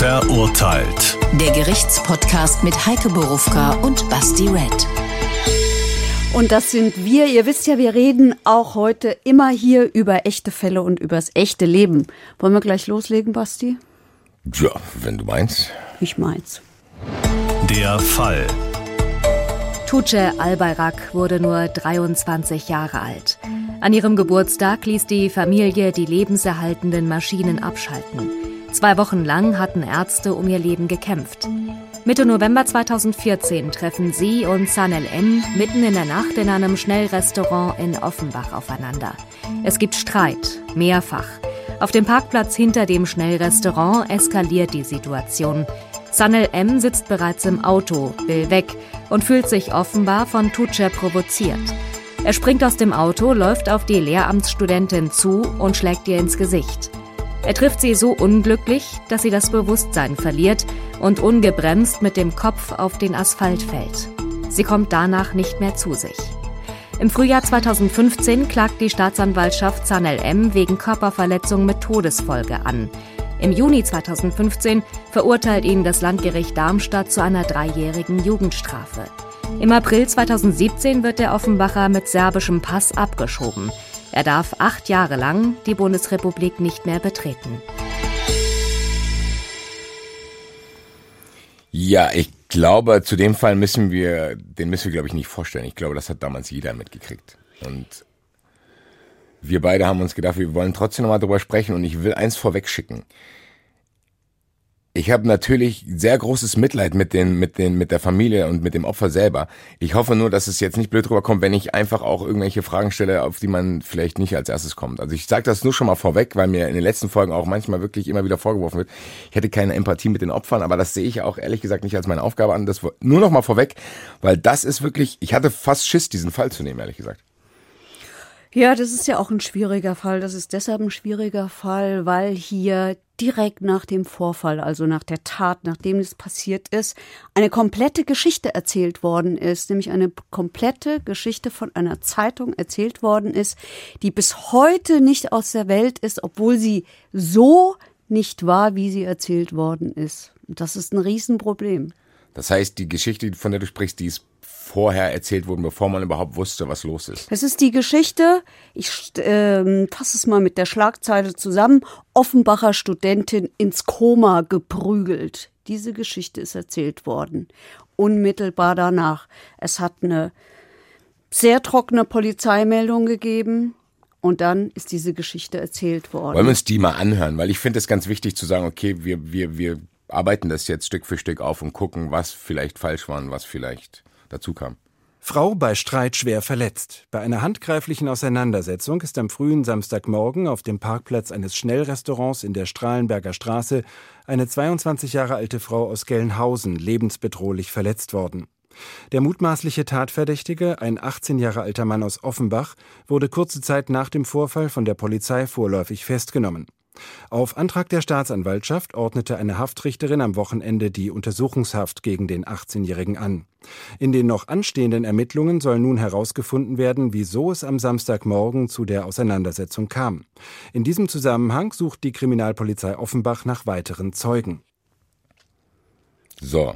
Verurteilt. Der Gerichtspodcast mit Heike Borufka und Basti Red. Und das sind wir. Ihr wisst ja, wir reden auch heute immer hier über echte Fälle und übers echte Leben. Wollen wir gleich loslegen, Basti? Ja, wenn du meinst. Ich meins. Der Fall. Tuce Albayrak wurde nur 23 Jahre alt. An ihrem Geburtstag ließ die Familie die lebenserhaltenden Maschinen abschalten. Zwei Wochen lang hatten Ärzte um ihr Leben gekämpft. Mitte November 2014 treffen sie und Sanel M mitten in der Nacht in einem Schnellrestaurant in Offenbach aufeinander. Es gibt Streit, mehrfach. Auf dem Parkplatz hinter dem Schnellrestaurant eskaliert die Situation. Sanel M sitzt bereits im Auto, will weg und fühlt sich offenbar von Tuce provoziert. Er springt aus dem Auto, läuft auf die Lehramtsstudentin zu und schlägt ihr ins Gesicht. Er trifft sie so unglücklich, dass sie das Bewusstsein verliert und ungebremst mit dem Kopf auf den Asphalt fällt. Sie kommt danach nicht mehr zu sich. Im Frühjahr 2015 klagt die Staatsanwaltschaft Zanel M wegen Körperverletzung mit Todesfolge an. Im Juni 2015 verurteilt ihn das Landgericht Darmstadt zu einer dreijährigen Jugendstrafe. Im April 2017 wird der Offenbacher mit serbischem Pass abgeschoben. Er darf acht Jahre lang die Bundesrepublik nicht mehr betreten. Ja, ich glaube, zu dem Fall müssen wir, den müssen wir, glaube ich, nicht vorstellen. Ich glaube, das hat damals jeder mitgekriegt. Und wir beide haben uns gedacht, wir wollen trotzdem nochmal drüber sprechen und ich will eins vorweg schicken ich habe natürlich sehr großes Mitleid mit den, mit den, mit der Familie und mit dem Opfer selber. Ich hoffe nur, dass es jetzt nicht blöd rüberkommt, wenn ich einfach auch irgendwelche Fragen stelle, auf die man vielleicht nicht als erstes kommt. Also ich sage das nur schon mal vorweg, weil mir in den letzten Folgen auch manchmal wirklich immer wieder vorgeworfen wird, ich hätte keine Empathie mit den Opfern, aber das sehe ich auch ehrlich gesagt nicht als meine Aufgabe an. Das nur noch mal vorweg, weil das ist wirklich, ich hatte fast Schiss, diesen Fall zu nehmen, ehrlich gesagt. Ja, das ist ja auch ein schwieriger Fall. Das ist deshalb ein schwieriger Fall, weil hier direkt nach dem Vorfall, also nach der Tat, nachdem es passiert ist, eine komplette Geschichte erzählt worden ist, nämlich eine komplette Geschichte von einer Zeitung erzählt worden ist, die bis heute nicht aus der Welt ist, obwohl sie so nicht war, wie sie erzählt worden ist. Das ist ein Riesenproblem. Das heißt, die Geschichte, von der du sprichst, die ist vorher erzählt wurden, bevor man überhaupt wusste, was los ist. Es ist die Geschichte, ich äh, fasse es mal mit der Schlagzeile zusammen, Offenbacher Studentin ins Koma geprügelt. Diese Geschichte ist erzählt worden. Unmittelbar danach. Es hat eine sehr trockene Polizeimeldung gegeben. Und dann ist diese Geschichte erzählt worden. Wollen wir uns die mal anhören? Weil ich finde es ganz wichtig zu sagen, okay, wir, wir, wir arbeiten das jetzt Stück für Stück auf und gucken, was vielleicht falsch war und was vielleicht dazu kam. Frau bei Streit schwer verletzt. Bei einer handgreiflichen Auseinandersetzung ist am frühen Samstagmorgen auf dem Parkplatz eines Schnellrestaurants in der Strahlenberger Straße eine 22 Jahre alte Frau aus Gelnhausen lebensbedrohlich verletzt worden. Der mutmaßliche Tatverdächtige, ein 18 Jahre alter Mann aus Offenbach, wurde kurze Zeit nach dem Vorfall von der Polizei vorläufig festgenommen. Auf Antrag der Staatsanwaltschaft ordnete eine Haftrichterin am Wochenende die Untersuchungshaft gegen den 18-Jährigen an. In den noch anstehenden Ermittlungen soll nun herausgefunden werden, wieso es am Samstagmorgen zu der Auseinandersetzung kam. In diesem Zusammenhang sucht die Kriminalpolizei Offenbach nach weiteren Zeugen. So.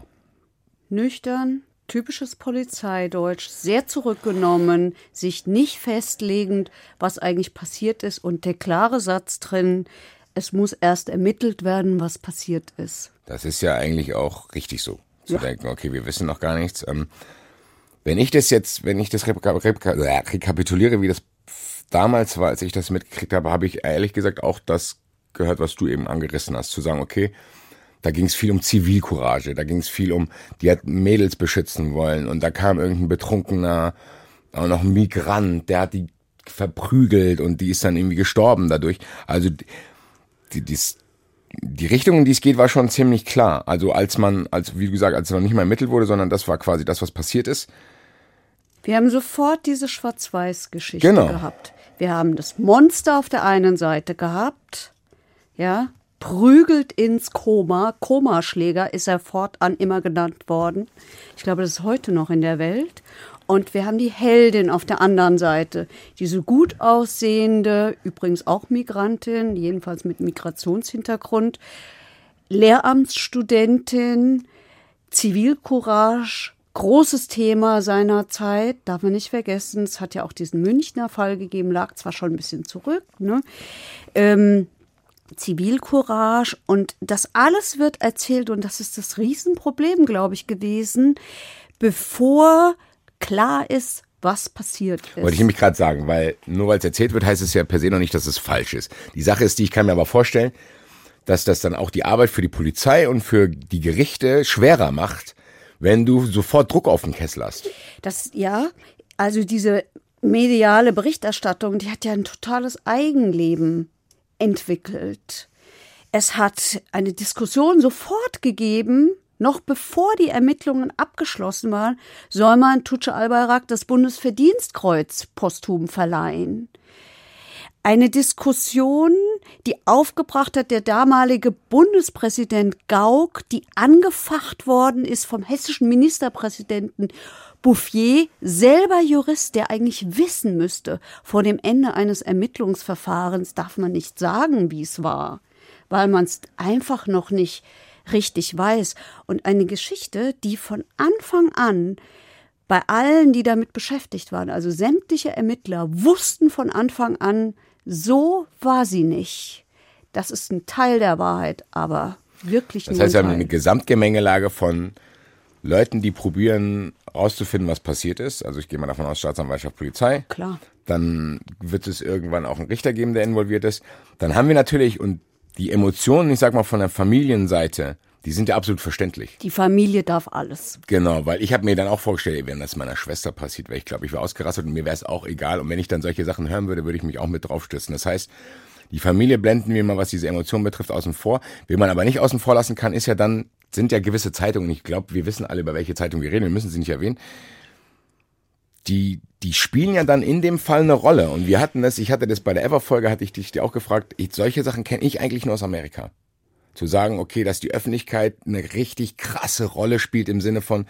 Nüchtern, typisches Polizeideutsch, sehr zurückgenommen, sich nicht festlegend, was eigentlich passiert ist und der klare Satz drin, es muss erst ermittelt werden, was passiert ist. Das ist ja eigentlich auch richtig so. Zu ja. denken, okay, wir wissen noch gar nichts. Ähm, wenn ich das jetzt, wenn ich das rekapituliere, wie das damals war, als ich das mitgekriegt habe, habe ich ehrlich gesagt auch das gehört, was du eben angerissen hast, zu sagen, okay, da ging es viel um Zivilcourage, da ging es viel um, die hat Mädels beschützen wollen und da kam irgendein betrunkener, auch noch ein Migrant, der hat die verprügelt und die ist dann irgendwie gestorben dadurch. Also die, die, die Richtung, in die es geht, war schon ziemlich klar. Also als man, als wie gesagt, als es noch nicht mal ermittelt wurde, sondern das war quasi das, was passiert ist. Wir haben sofort diese Schwarz-Weiß-Geschichte genau. gehabt. Wir haben das Monster auf der einen Seite gehabt, ja, prügelt ins Koma. Komaschläger ist er fortan immer genannt worden. Ich glaube, das ist heute noch in der Welt. Und wir haben die Heldin auf der anderen Seite, diese gut aussehende, übrigens auch Migrantin, jedenfalls mit Migrationshintergrund, Lehramtsstudentin, Zivilcourage, großes Thema seiner Zeit, darf man nicht vergessen. Es hat ja auch diesen Münchner Fall gegeben, lag zwar schon ein bisschen zurück, ne? Ähm, Zivilcourage und das alles wird erzählt und das ist das Riesenproblem, glaube ich, gewesen, bevor klar ist, was passiert ist. Wollte ich nämlich gerade sagen, weil nur weil es erzählt wird, heißt es ja per se noch nicht, dass es falsch ist. Die Sache ist die, ich kann mir aber vorstellen, dass das dann auch die Arbeit für die Polizei und für die Gerichte schwerer macht, wenn du sofort Druck auf den Kessel hast. Das, ja, also diese mediale Berichterstattung, die hat ja ein totales Eigenleben entwickelt. Es hat eine Diskussion sofort gegeben, noch bevor die Ermittlungen abgeschlossen waren, soll man Tutsche Albayrak das Bundesverdienstkreuz posthum verleihen. Eine Diskussion, die aufgebracht hat der damalige Bundespräsident Gauck, die angefacht worden ist vom hessischen Ministerpräsidenten Bouffier, selber Jurist, der eigentlich wissen müsste, vor dem Ende eines Ermittlungsverfahrens darf man nicht sagen, wie es war, weil man es einfach noch nicht richtig weiß. Und eine Geschichte, die von Anfang an bei allen, die damit beschäftigt waren, also sämtliche Ermittler, wussten von Anfang an, so war sie nicht. Das ist ein Teil der Wahrheit, aber wirklich Das nur heißt, wir haben eine Gesamtgemengelage von Leuten, die probieren rauszufinden, was passiert ist. Also ich gehe mal davon aus, Staatsanwaltschaft, Polizei. Klar. Dann wird es irgendwann auch einen Richter geben, der involviert ist. Dann haben wir natürlich, und die Emotionen, ich sag mal von der Familienseite, die sind ja absolut verständlich. Die Familie darf alles. Genau, weil ich habe mir dann auch vorgestellt, wenn das meiner Schwester passiert, wäre ich glaube, ich wäre ausgerastet und mir wäre es auch egal. Und wenn ich dann solche Sachen hören würde, würde ich mich auch mit draufstürzen. Das heißt, die Familie blenden wir mal, was diese Emotionen betrifft, außen vor. Wen man aber nicht außen vor lassen kann, ist ja dann, sind ja gewisse Zeitungen, ich glaube, wir wissen alle, über welche Zeitung wir reden, wir müssen sie nicht erwähnen. Die, die spielen ja dann in dem Fall eine Rolle. Und wir hatten das, ich hatte das bei der Ever-Folge, hatte ich dich dir auch gefragt, ich, solche Sachen kenne ich eigentlich nur aus Amerika zu sagen, okay, dass die Öffentlichkeit eine richtig krasse Rolle spielt im Sinne von,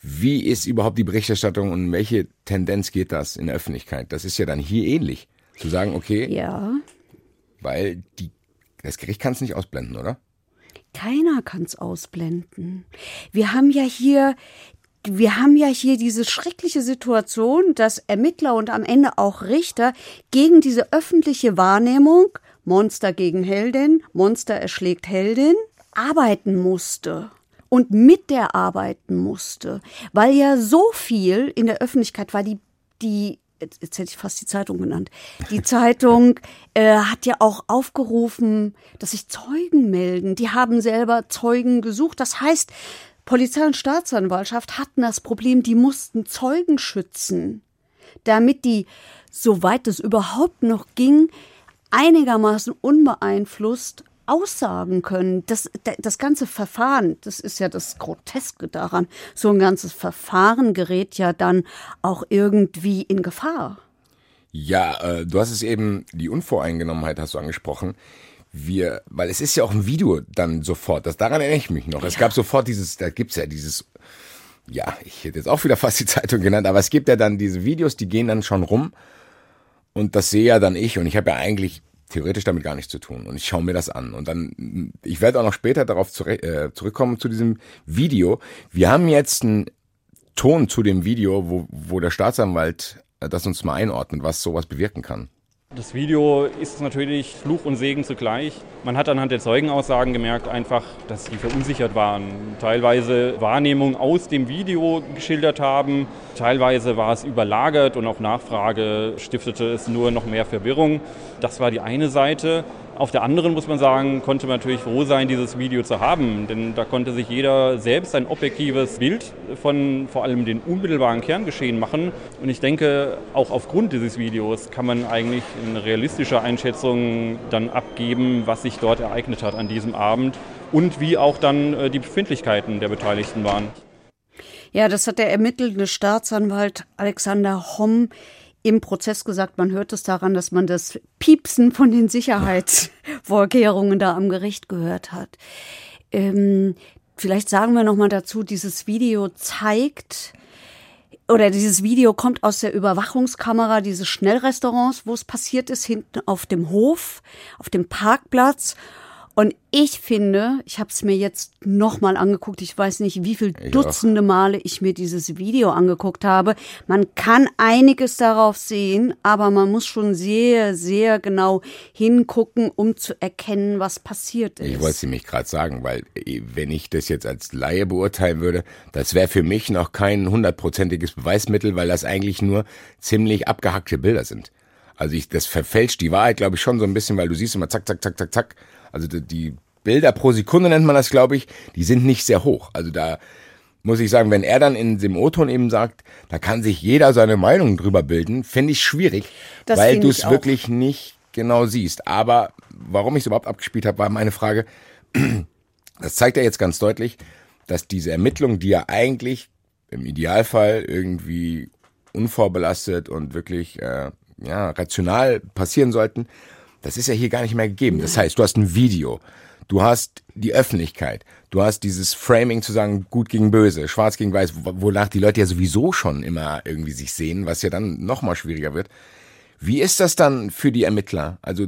wie ist überhaupt die Berichterstattung und welche Tendenz geht das in der Öffentlichkeit? Das ist ja dann hier ähnlich. Zu sagen, okay, Ja. weil die, das Gericht kann es nicht ausblenden, oder? Keiner kann's ausblenden. Wir haben ja hier, wir haben ja hier diese schreckliche Situation, dass Ermittler und am Ende auch Richter gegen diese öffentliche Wahrnehmung, Monster gegen Heldin, Monster erschlägt Heldin, arbeiten musste und mit der arbeiten musste, weil ja so viel in der Öffentlichkeit war, die, die jetzt jetzt hätte ich fast die Zeitung genannt. Die Zeitung äh, hat ja auch aufgerufen, dass sich Zeugen melden. Die haben selber Zeugen gesucht. Das heißt, Polizei und Staatsanwaltschaft hatten das Problem, die mussten Zeugen schützen, damit die, soweit es überhaupt noch ging, einigermaßen unbeeinflusst aussagen können. Das, das ganze Verfahren, das ist ja das Groteske daran, so ein ganzes Verfahren gerät ja dann auch irgendwie in Gefahr. Ja, äh, du hast es eben, die Unvoreingenommenheit hast du angesprochen. Wir, weil es ist ja auch ein Video dann sofort, das daran erinnere ich mich noch. Es gab sofort dieses, da gibt's ja dieses, ja, ich hätte jetzt auch wieder fast die Zeitung genannt, aber es gibt ja dann diese Videos, die gehen dann schon rum und das sehe ja dann ich und ich habe ja eigentlich theoretisch damit gar nichts zu tun und ich schaue mir das an und dann, ich werde auch noch später darauf zurück, äh, zurückkommen zu diesem Video. Wir haben jetzt einen Ton zu dem Video, wo, wo der Staatsanwalt äh, das uns mal einordnet, was sowas bewirken kann. Das Video ist natürlich Fluch und Segen zugleich. Man hat anhand der Zeugenaussagen gemerkt einfach, dass die verunsichert waren. Teilweise Wahrnehmungen aus dem Video geschildert haben, teilweise war es überlagert und auf Nachfrage stiftete es nur noch mehr Verwirrung. Das war die eine Seite. Auf der anderen muss man sagen, konnte man natürlich froh sein, dieses Video zu haben, denn da konnte sich jeder selbst ein objektives Bild von vor allem den unmittelbaren Kerngeschehen machen. Und ich denke, auch aufgrund dieses Videos kann man eigentlich eine realistische Einschätzung dann abgeben, was sich dort ereignet hat an diesem Abend und wie auch dann äh, die Befindlichkeiten der Beteiligten waren. Ja, das hat der ermittelnde Staatsanwalt Alexander Homm im Prozess gesagt. Man hört es daran, dass man das Piepsen von den Sicherheitsvorkehrungen da am Gericht gehört hat. Ähm, vielleicht sagen wir noch mal dazu, dieses Video zeigt, oder dieses Video kommt aus der Überwachungskamera dieses Schnellrestaurants, wo es passiert ist, hinten auf dem Hof, auf dem Parkplatz. Und ich finde, ich habe es mir jetzt nochmal angeguckt, ich weiß nicht, wie viele Dutzende Male ich mir dieses Video angeguckt habe. Man kann einiges darauf sehen, aber man muss schon sehr, sehr genau hingucken, um zu erkennen, was passiert ist. Ich wollte es nämlich gerade sagen, weil äh, wenn ich das jetzt als Laie beurteilen würde, das wäre für mich noch kein hundertprozentiges Beweismittel, weil das eigentlich nur ziemlich abgehackte Bilder sind. Also ich, das verfälscht die Wahrheit, glaube ich, schon so ein bisschen, weil du siehst immer zack, zack, zack, zack, zack. Also die, Bilder pro Sekunde nennt man das, glaube ich, die sind nicht sehr hoch. Also da muss ich sagen, wenn er dann in dem O-Ton eben sagt, da kann sich jeder seine Meinung drüber bilden, finde ich schwierig, Das weil du es wirklich nicht genau siehst. Aber warum ich es überhaupt abgespielt habe, war meine Frage. Das zeigt ja jetzt ganz deutlich, dass diese Ermittlungen, die ja eigentlich im Idealfall irgendwie unvorbelastet und wirklich äh, ja, rational passieren sollten, das ist ja hier gar nicht mehr gegeben. Das heißt, du hast ein Video, du hast die Öffentlichkeit, du hast dieses Framing zu sagen, gut gegen böse, schwarz gegen weiß, wo- wonach die Leute ja sowieso schon immer irgendwie sich sehen, was ja dann noch mal schwieriger wird. Wie ist das dann für die Ermittler? Also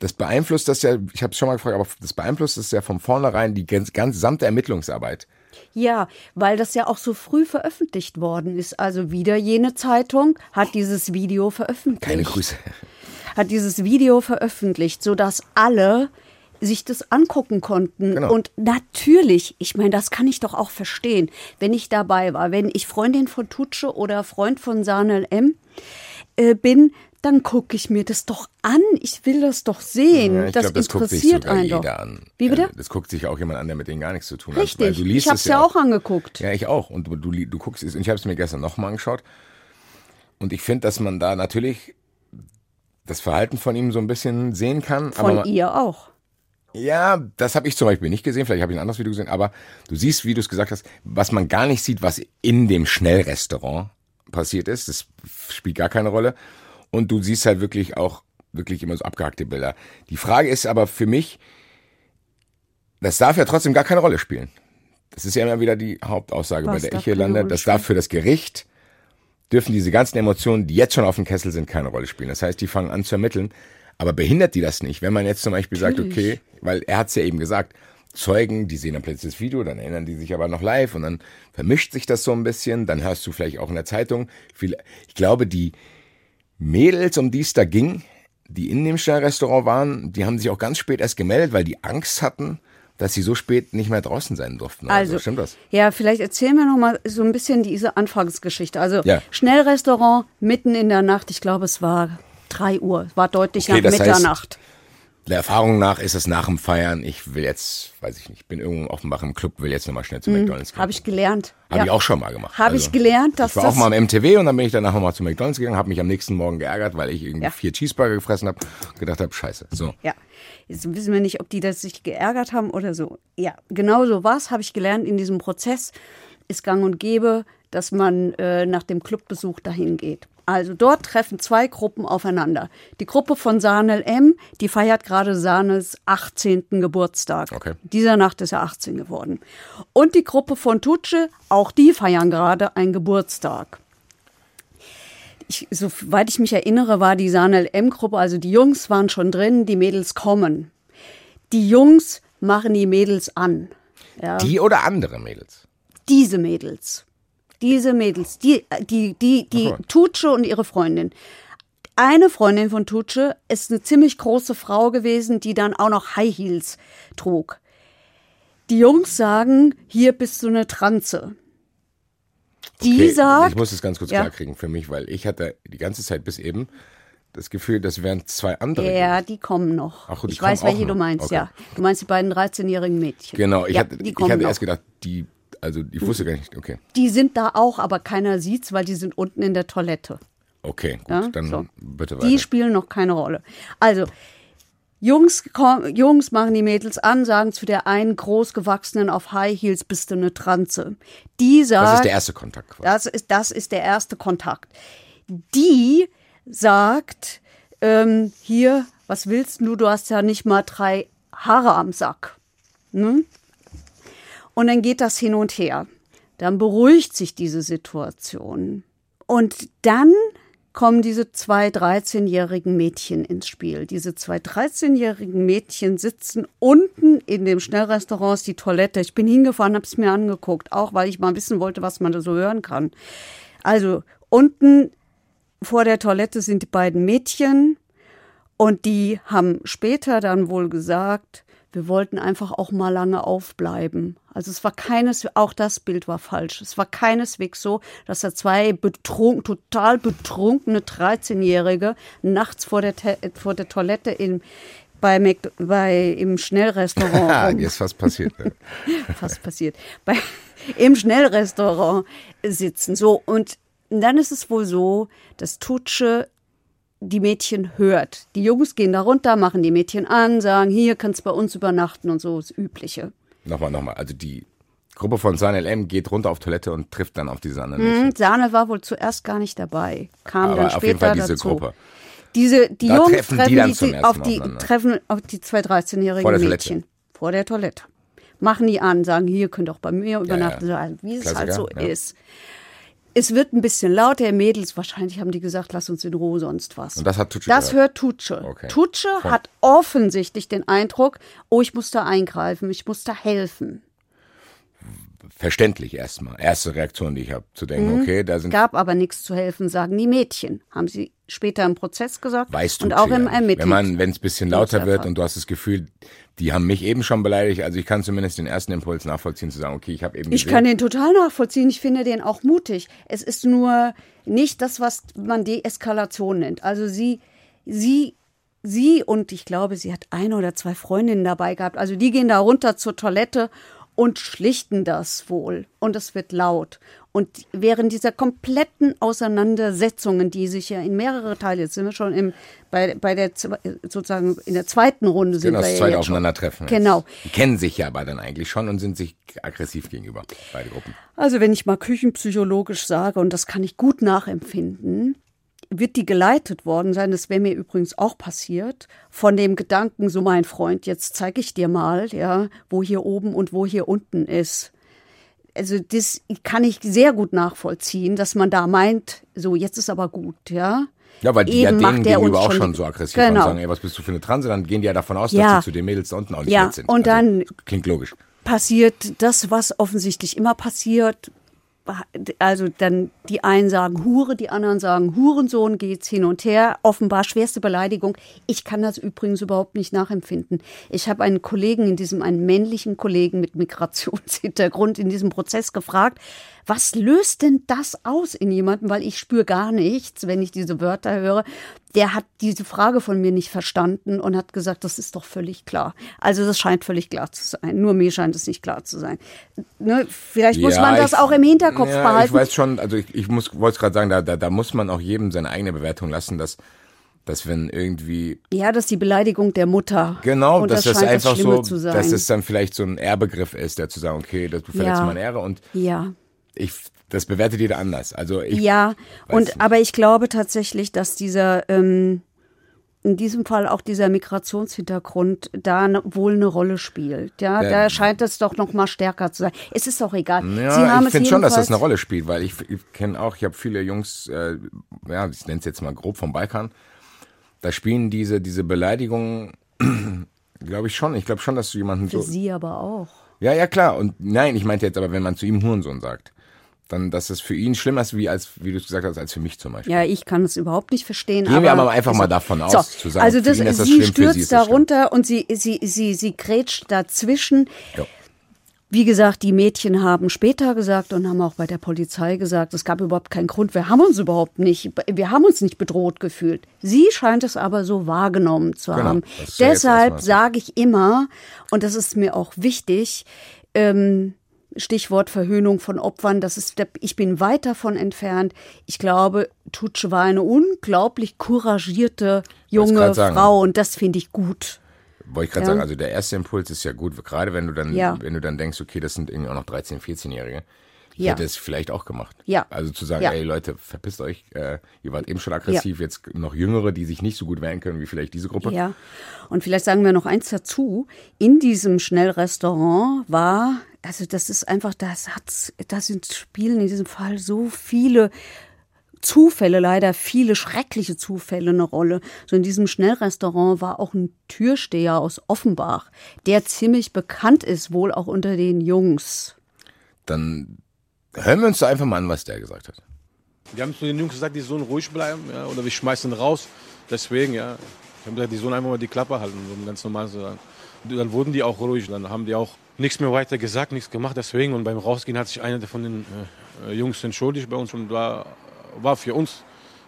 das beeinflusst das ja, ich habe es schon mal gefragt, aber das beeinflusst das ja von vornherein die ganz, ganz gesamte Ermittlungsarbeit. Ja, weil das ja auch so früh veröffentlicht worden ist. Also wieder jene Zeitung hat dieses Video veröffentlicht. Keine Grüße. Hat dieses Video veröffentlicht, sodass alle sich das angucken konnten. Genau. Und natürlich, ich meine, das kann ich doch auch verstehen, wenn ich dabei war, wenn ich Freundin von Tutsche oder Freund von Sanel M äh, bin, dann gucke ich mir das doch an. Ich will das doch sehen. Ja, ich das glaube, das interessiert einen doch. an. Wie bitte? Das guckt sich auch jemand an, der mit denen gar nichts zu tun hat. Richtig. du liest ich habe es ja auch angeguckt. Ja, ich auch. Und du, du, du guckst es. Und ich habe es mir gestern nochmal angeschaut. Und ich finde, dass man da natürlich das Verhalten von ihm so ein bisschen sehen kann. Von aber man, ihr auch. Ja, das habe ich zum Beispiel nicht gesehen. Vielleicht habe ich ein anderes Video gesehen. Aber du siehst, wie du es gesagt hast, was man gar nicht sieht, was in dem Schnellrestaurant passiert ist. Das spielt gar keine Rolle. Und du siehst halt wirklich auch wirklich immer so abgehackte Bilder. Die Frage ist aber für mich, das darf ja trotzdem gar keine Rolle spielen. Das ist ja immer wieder die Hauptaussage, Was bei der keine lande. Das darf für das Gericht, dürfen diese ganzen Emotionen, die jetzt schon auf dem Kessel sind, keine Rolle spielen. Das heißt, die fangen an zu ermitteln. Aber behindert die das nicht? Wenn man jetzt zum Beispiel sagt, okay, weil er hat es ja eben gesagt, Zeugen, die sehen dann plötzlich das Video, dann erinnern die sich aber noch live und dann vermischt sich das so ein bisschen. Dann hörst du vielleicht auch in der Zeitung. Viel, ich glaube, die Mädels, um die es da ging, die in dem Sternrestaurant waren, die haben sich auch ganz spät erst gemeldet, weil die Angst hatten, dass sie so spät nicht mehr draußen sein durften. Also, stimmt das? Ja, vielleicht erzählen wir noch mal so ein bisschen diese Anfangsgeschichte. Also Ja. Schnellrestaurant mitten in der Nacht. Ich glaube, es war 3 Uhr. War deutlich Okay, nach das heißt, Mitternacht. Der Erfahrung nach ist es nach dem Feiern. Ich will jetzt, weiß ich nicht, bin irgendwo offenbach im Club, will jetzt nochmal schnell zu McDonalds gehen. Habe ich gelernt. Habe ja. ich auch schon mal gemacht. Habe ich gelernt, dass Ich war das- auch mal im MTW und dann bin ich danach nochmal zu McDonalds gegangen, habe mich am nächsten Morgen geärgert, weil ich irgendwie Ja. vier Cheeseburger gefressen habe und gedacht habe, scheiße. So. Ja. Jetzt wissen wir nicht, ob die das sich geärgert haben oder so. Ja, genau so was habe ich gelernt in diesem Prozess. Ist gang und gäbe, dass man äh, nach dem Clubbesuch dahin geht. Also dort treffen zwei Gruppen aufeinander. Die Gruppe von Sanel M, die feiert gerade Sanels 18. Geburtstag. Okay. Dieser Nacht ist er 18 geworden. Und die Gruppe von Tutsche, auch die feiern gerade einen Geburtstag ich, soweit ich mich erinnere, war die Sanel M-Gruppe, also die Jungs waren schon drin, die Mädels kommen. Die Jungs machen die Mädels an. Ja, Die oder andere Mädels? diese Mädels. Diese Mädels, die, die, die, die Aha. Tutsche und ihre Freundin. Eine Freundin von Tutsche ist eine ziemlich große Frau gewesen, die dann auch noch High Heels trug. Die Jungs sagen, hier bist du eine Transe. Die Okay, sagt, Ich muss das ganz kurz Ja. klarkriegen für mich, weil ich hatte die ganze Zeit bis eben das Gefühl, das wären zwei andere. Ja, die kommen noch. Ach, die ich weiß, welche du noch. meinst, Okay. ja. Du meinst die beiden 13-jährigen Mädchen. Genau, ich ja, hatte, ich hatte erst gedacht, die, also ich wusste gar nicht, okay. Die sind da auch, aber keiner sieht's, weil die sind unten in der Toilette. Okay, gut, Ja, dann so. bitte weiter. Die spielen noch keine Rolle. Also, Jungs, komm- Jungs machen die Mädels an, sagen zu der einen großgewachsenen auf High Heels bist du eine Transe. Die sagt, das ist der erste Kontakt. Quasi. Das ist, das ist der erste Kontakt. Die sagt, ähm, hier, was willst du? Du hast ja nicht mal drei Haare am Sack. Ne? Und dann geht das hin und her. Dann beruhigt sich diese Situation. Und dann kommen diese zwei 13-jährigen Mädchen ins Spiel. Diese zwei 13-jährigen Mädchen sitzen unten in dem Schnellrestaurant, die Toilette. Ich bin hingefahren, habe es mir angeguckt, auch weil ich mal wissen wollte, was man da so hören kann. Also unten vor der Toilette sind die beiden Mädchen und die haben später dann wohl gesagt, wir wollten einfach auch mal lange aufbleiben. Also es war keines, auch das Bild war falsch. Es war keineswegs so, dass da zwei betrunken, total betrunkene 13-Jährige nachts vor der, vor der Toilette in, bei, bei im Schnellrestaurant. Jetzt fast passiert. fast passiert. Bei, Im Schnellrestaurant sitzen. So, und dann ist es wohl so, dass Tutsche die Mädchen hört. Die Jungs gehen da runter, machen die Mädchen an, sagen, hier kannst du bei uns übernachten und so, das Übliche. Nochmal, nochmal. Also die Gruppe von Sahne LM geht runter auf Toilette und trifft dann auf diese anderen Mädchen. Mhm, Sahne war wohl zuerst gar nicht dabei, kam Aber dann später auf jeden Fall diese dazu. Gruppe. Diese, die da Jungs treffen, treffen die dann die, zum auf die, Mal treffen auf die zwei 13-jährigen Mädchen vor der Toilette. Machen die an, sagen, hier könnt auch bei mir übernachten, ja, ja. so, wie es Klassiker, halt so ja. ist. Es wird ein bisschen lauter, Mädels, wahrscheinlich haben die gesagt, lass uns in Ruhe, sonst was. Und das hat Tutsche Das hört Tutsche. Okay. Tutsche hat offensichtlich den Eindruck, oh, ich muss da eingreifen, ich muss da helfen. Verständlich erstmal. Erste Reaktion, die ich habe, zu denken, mhm. okay, da sind. Gab aber nichts zu helfen, sagen die Mädchen. Haben sie später im Prozess gesagt. Weißt du, und auch im Ermittlungs. Wenn man, wenn es ein bisschen lauter wird und du hast das Gefühl, die haben mich eben schon beleidigt, also ich kann zumindest den ersten Impuls nachvollziehen, zu sagen, okay, ich habe eben. Ich kann den total nachvollziehen. Ich finde den auch mutig. Es ist nur nicht das, was man Deeskalation nennt. Also sie, sie sie und ich glaube, sie hat eine oder zwei Freundinnen dabei gehabt. Also die gehen da runter zur Toilette und schlichten das wohl. Und es wird laut. Und während dieser kompletten Auseinandersetzungen, die sich ja in mehrere Teile, jetzt sind wir schon im, bei, bei der, sozusagen in der zweiten Runde sind genau, wir das ja zweite Aufeinandertreffen. Genau. Die kennen sich ja aber dann eigentlich schon und sind sich aggressiv gegenüber, beide Gruppen. Also wenn ich mal küchenpsychologisch sage, und das kann ich gut nachempfinden, wird die geleitet worden sein, das wäre mir übrigens auch passiert, von dem Gedanken, so mein Freund, jetzt zeige ich dir mal, ja, wo hier oben und wo hier unten ist. Also das kann ich sehr gut nachvollziehen, dass man da meint, so jetzt ist aber gut, ja. Ja, weil die Eben ja denen gegenüber auch schon, so aggressiv genau. und sagen, ey, was bist du für eine Transe? Dann gehen die ja davon aus, ja. dass sie zu den Mädels da unten auch nicht ja. nett sind. Und also, dann klingt logisch. Passiert das, was offensichtlich immer passiert, also dann die einen sagen Hure, die anderen sagen Hurensohn, geht's hin und her. Offenbar schwerste Beleidigung. Ich kann das übrigens überhaupt nicht nachempfinden. Ich habe einen Kollegen in diesem, einen männlichen Kollegen mit Migrationshintergrund in diesem Prozess gefragt, was löst denn das aus in jemandem? Weil ich spüre gar nichts, wenn ich diese Wörter höre. Der hat diese Frage von mir nicht verstanden und hat gesagt, das ist doch völlig klar. Also das scheint völlig klar zu sein. Nur mir scheint es nicht klar zu sein. Ne? Vielleicht muss Ja, man das ich- auch im Hinterkopf ja, behalten. Ich weiß schon, also ich, ich muss, wollte gerade sagen, da, da, da muss man auch jedem seine eigene Bewertung lassen, dass, dass wenn irgendwie Ja, das ist die Beleidigung der Mutter. Genau, und dass das das, einfach das so, dass es dann vielleicht so ein Ehrbegriff ist, der zu sagen, okay, das, du verletzt Ja. meine Ehre und ja, ich, das bewertet jeder anders. Also ich, ja. Und nicht. aber ich glaube tatsächlich, dass dieser ähm, in diesem Fall auch dieser Migrationshintergrund da ne, wohl eine Rolle spielt. Ja, Ja. da scheint es doch noch mal stärker zu sein. Es ist auch egal. Ja, ich finde schon, dass das eine Rolle spielt, weil ich, ich kenne auch, ich habe viele Jungs, äh, ja, ich nenne es jetzt mal grob vom Balkan, da spielen diese, diese Beleidigungen, glaube ich schon. Ich glaube schon, dass du jemanden Für so. Sie aber auch. Ja, ja, klar. Und nein, ich meinte jetzt aber, wenn man zu ihm Hurensohn sagt, dann, dass es für ihn schlimmer ist, wie als, wie du es gesagt hast, als für mich zum Beispiel. Ja, ich kann es überhaupt nicht verstehen. Gehen wir aber einfach mal so. davon aus, so, zu sagen, also das, ist das sie schlimm, sie stürzt ist das da runter und sie, sie, sie, sie grätscht dazwischen. Ja. Wie gesagt, die Mädchen haben später gesagt und haben auch bei der Polizei gesagt, es gab überhaupt keinen Grund. Wir haben uns überhaupt nicht, wir haben uns nicht bedroht gefühlt. Sie scheint es aber so wahrgenommen zu Genau, haben. Deshalb sage ich immer, und das ist mir auch wichtig, ähm, Stichwort Verhöhnung von Opfern, das ist, der- ich bin weit davon entfernt. Ich glaube, Tutsche war eine unglaublich couragierte junge. Frau und das finde ich gut. Wollte ich gerade Ja. sagen, also der erste Impuls ist ja gut, gerade wenn du dann, Ja. wenn du dann denkst, okay, das sind irgendwie auch noch 13-, 14-Jährige. Ich Ja. hätte es vielleicht auch gemacht. Ja. Also zu sagen, Ja. ey Leute, verpisst euch, äh, ihr wart eben schon aggressiv, jetzt noch Jüngere, die sich nicht so gut wehren können wie vielleicht diese Gruppe. Ja. Und vielleicht sagen wir noch eins dazu. In diesem Schnellrestaurant war, also das ist einfach, das hat, da sind spielen in diesem Fall so viele Zufälle, leider viele schreckliche Zufälle eine Rolle. So in diesem Schnellrestaurant war auch ein Türsteher aus Offenbach, der ziemlich bekannt ist, wohl auch unter den Jungs. Dann hören wir uns da einfach mal an, was der gesagt hat. Wir haben zu den Jungs gesagt, die sollen ruhig bleiben, ja, oder wir schmeißen raus. Deswegen, ja. Ich habe gesagt, die sollen einfach mal die Klappe halten, um ganz normal zu sagen. Dann wurden die auch ruhig, dann haben die auch nichts mehr weiter gesagt, nichts gemacht. Deswegen, und beim Rausgehen hat sich einer von den äh, Jungs entschuldigt bei uns und war, war für uns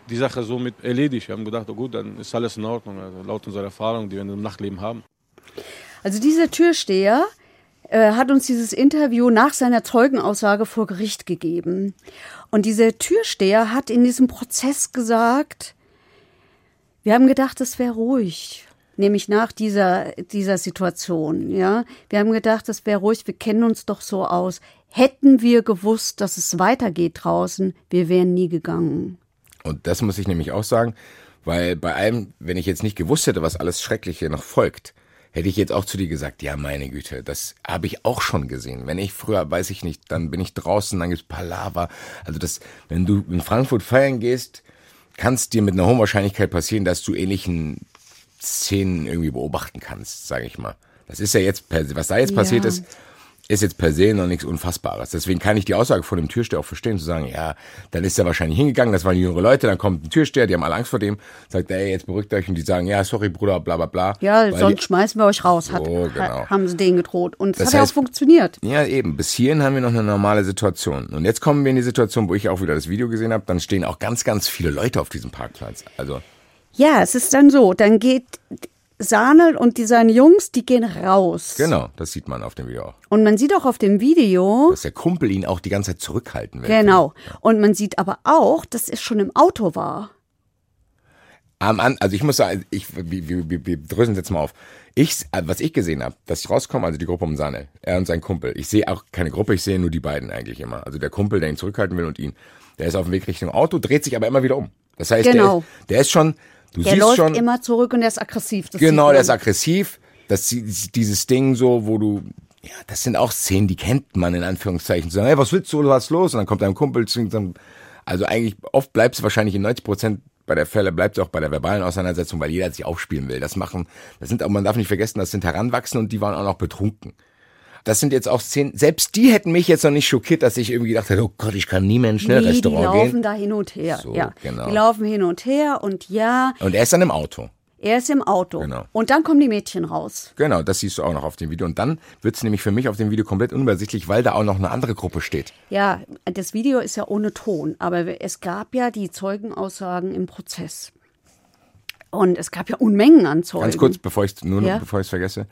die Sache somit erledigt. Wir haben gedacht, oh gut, dann ist alles in Ordnung, also laut unserer Erfahrung, die wir im Nachtleben haben. Also dieser Türsteher äh, hat uns dieses Interview nach seiner Zeugenaussage vor Gericht gegeben. Und dieser Türsteher hat in diesem Prozess gesagt, wir haben gedacht, es wäre ruhig. Nämlich nach dieser, dieser Situation, ja. Wir haben gedacht, es wäre ruhig, wir kennen uns doch so aus. Hätten wir gewusst, dass es weitergeht draußen, wir wären nie gegangen. Und das muss ich nämlich auch sagen, weil bei allem, wenn ich jetzt nicht gewusst hätte, was alles Schreckliche noch folgt, hätte ich jetzt auch zu dir gesagt, ja, meine Güte, das habe ich auch schon gesehen. Wenn ich früher, weiß ich nicht, dann bin ich draußen, dann gibt's Palaver. Also das, wenn du in Frankfurt feiern gehst, kann es dir mit einer hohen Wahrscheinlichkeit passieren, dass du ähnlichen Szenen irgendwie beobachten kannst, sage ich mal. Das ist ja jetzt, was da jetzt ja. passiert ist, ist jetzt per se noch nichts Unfassbares. Deswegen kann ich die Aussage von dem Türsteher auch verstehen, zu sagen, ja, dann ist er wahrscheinlich hingegangen, das waren jüngere Leute, dann kommt ein Türsteher, die haben alle Angst vor dem, sagt, ey, jetzt beruhigt euch und die sagen, ja, sorry, Bruder, bla bla bla. Ja, sonst die, schmeißen wir euch raus, hat, so, genau. haben sie denen gedroht. Und das, das hat heißt, ja auch funktioniert. Ja, eben, bis hierhin haben wir noch eine normale Situation. Und jetzt kommen wir in die Situation, wo ich auch wieder das Video gesehen habe, dann stehen auch ganz, ganz viele Leute auf diesem Parkplatz. Also. Ja, es ist dann so, dann geht Sahnel und die, seine Jungs, die gehen raus. Genau, das sieht man auf dem Video auch. Und man sieht auch auf dem Video, dass der Kumpel ihn auch die ganze Zeit zurückhalten will. Genau. Und man sieht aber auch, dass er schon im Auto war. Am An also ich muss sagen, ich, wir, wir, wir dröseln jetzt mal auf. Ich, was ich gesehen habe, dass ich rauskomme, also die Gruppe um Sanel, er und sein Kumpel. Ich sehe auch keine Gruppe, ich sehe nur die beiden eigentlich immer. Also der Kumpel, der ihn zurückhalten will und ihn. Der ist auf dem Weg Richtung Auto, dreht sich aber immer wieder um. Das heißt, genau. der, ist, der ist schon, Du der läuft schon, immer zurück und der ist aggressiv. genau, der ist aggressiv. Das dieses Ding so, wo du ja, das sind auch Szenen, die kennt man in Anführungszeichen. So, hey, was willst du, was ist los? Und dann kommt dein Kumpel, dann, also eigentlich oft bleibst du wahrscheinlich in 90 Prozent bei der Fälle bleibt es auch bei der verbalen Auseinandersetzung, weil jeder sich aufspielen will. Das machen, das sind, aber man darf nicht vergessen, das sind Heranwachsende und die waren auch noch betrunken. Das sind jetzt auch Szenen, selbst die hätten mich jetzt noch nicht schockiert, dass ich irgendwie gedacht hätte, oh Gott, ich kann nie mehr in ein Schnellrestaurant nee, die laufen gehen. da hin und her, so, ja. Genau. Die laufen hin und her und ja. Und er ist dann im Auto. Er ist im Auto. Genau. Und dann kommen die Mädchen raus. Genau, das siehst du auch noch auf dem Video. Und dann wird es nämlich für mich auf dem Video komplett unübersichtlich, weil da auch noch eine andere Gruppe steht. Ja, das Video ist ja ohne Ton, aber es gab ja die Zeugenaussagen im Prozess. Und es gab ja Unmengen an Zeugen. Ganz kurz, bevor ich nur ja? bevor ich es vergesse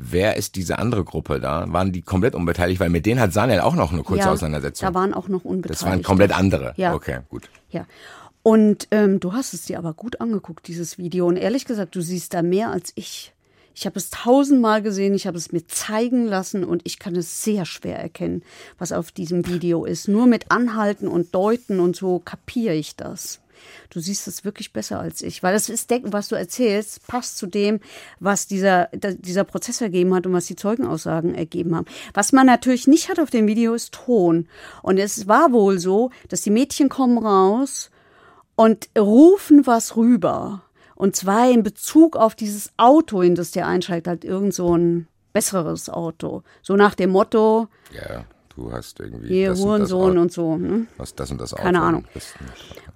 wer ist diese andere Gruppe da? Waren die komplett unbeteiligt? Weil mit denen hat Sanel auch noch eine kurze ja, Auseinandersetzung. Da waren auch noch unbeteiligt. Das waren komplett andere. Ja. Okay, gut. Ja. Und ähm, du hast es dir aber gut angeguckt, dieses Video. Und ehrlich gesagt, du siehst da mehr als ich. Ich habe es tausendmal gesehen, ich habe es mir zeigen lassen und ich kann es sehr schwer erkennen, was auf diesem Video ist. Nur mit Anhalten und Deuten und so kapiere ich das. Du siehst es wirklich besser als ich, weil das ist Denken, was du erzählst, passt zu dem, was dieser, dieser Prozess ergeben hat und was die Zeugenaussagen ergeben haben. Was man natürlich nicht hat auf dem Video ist Ton. Und es war wohl so, dass die Mädchen kommen raus und rufen was rüber. Und zwar in Bezug auf dieses Auto, in das der einsteigt, halt irgend so ein besseres Auto. So nach dem Motto. Ja, du hast irgendwie. Hier, Hurensohn und, und so. Hm? Was das und das Auto. Keine Ahnung.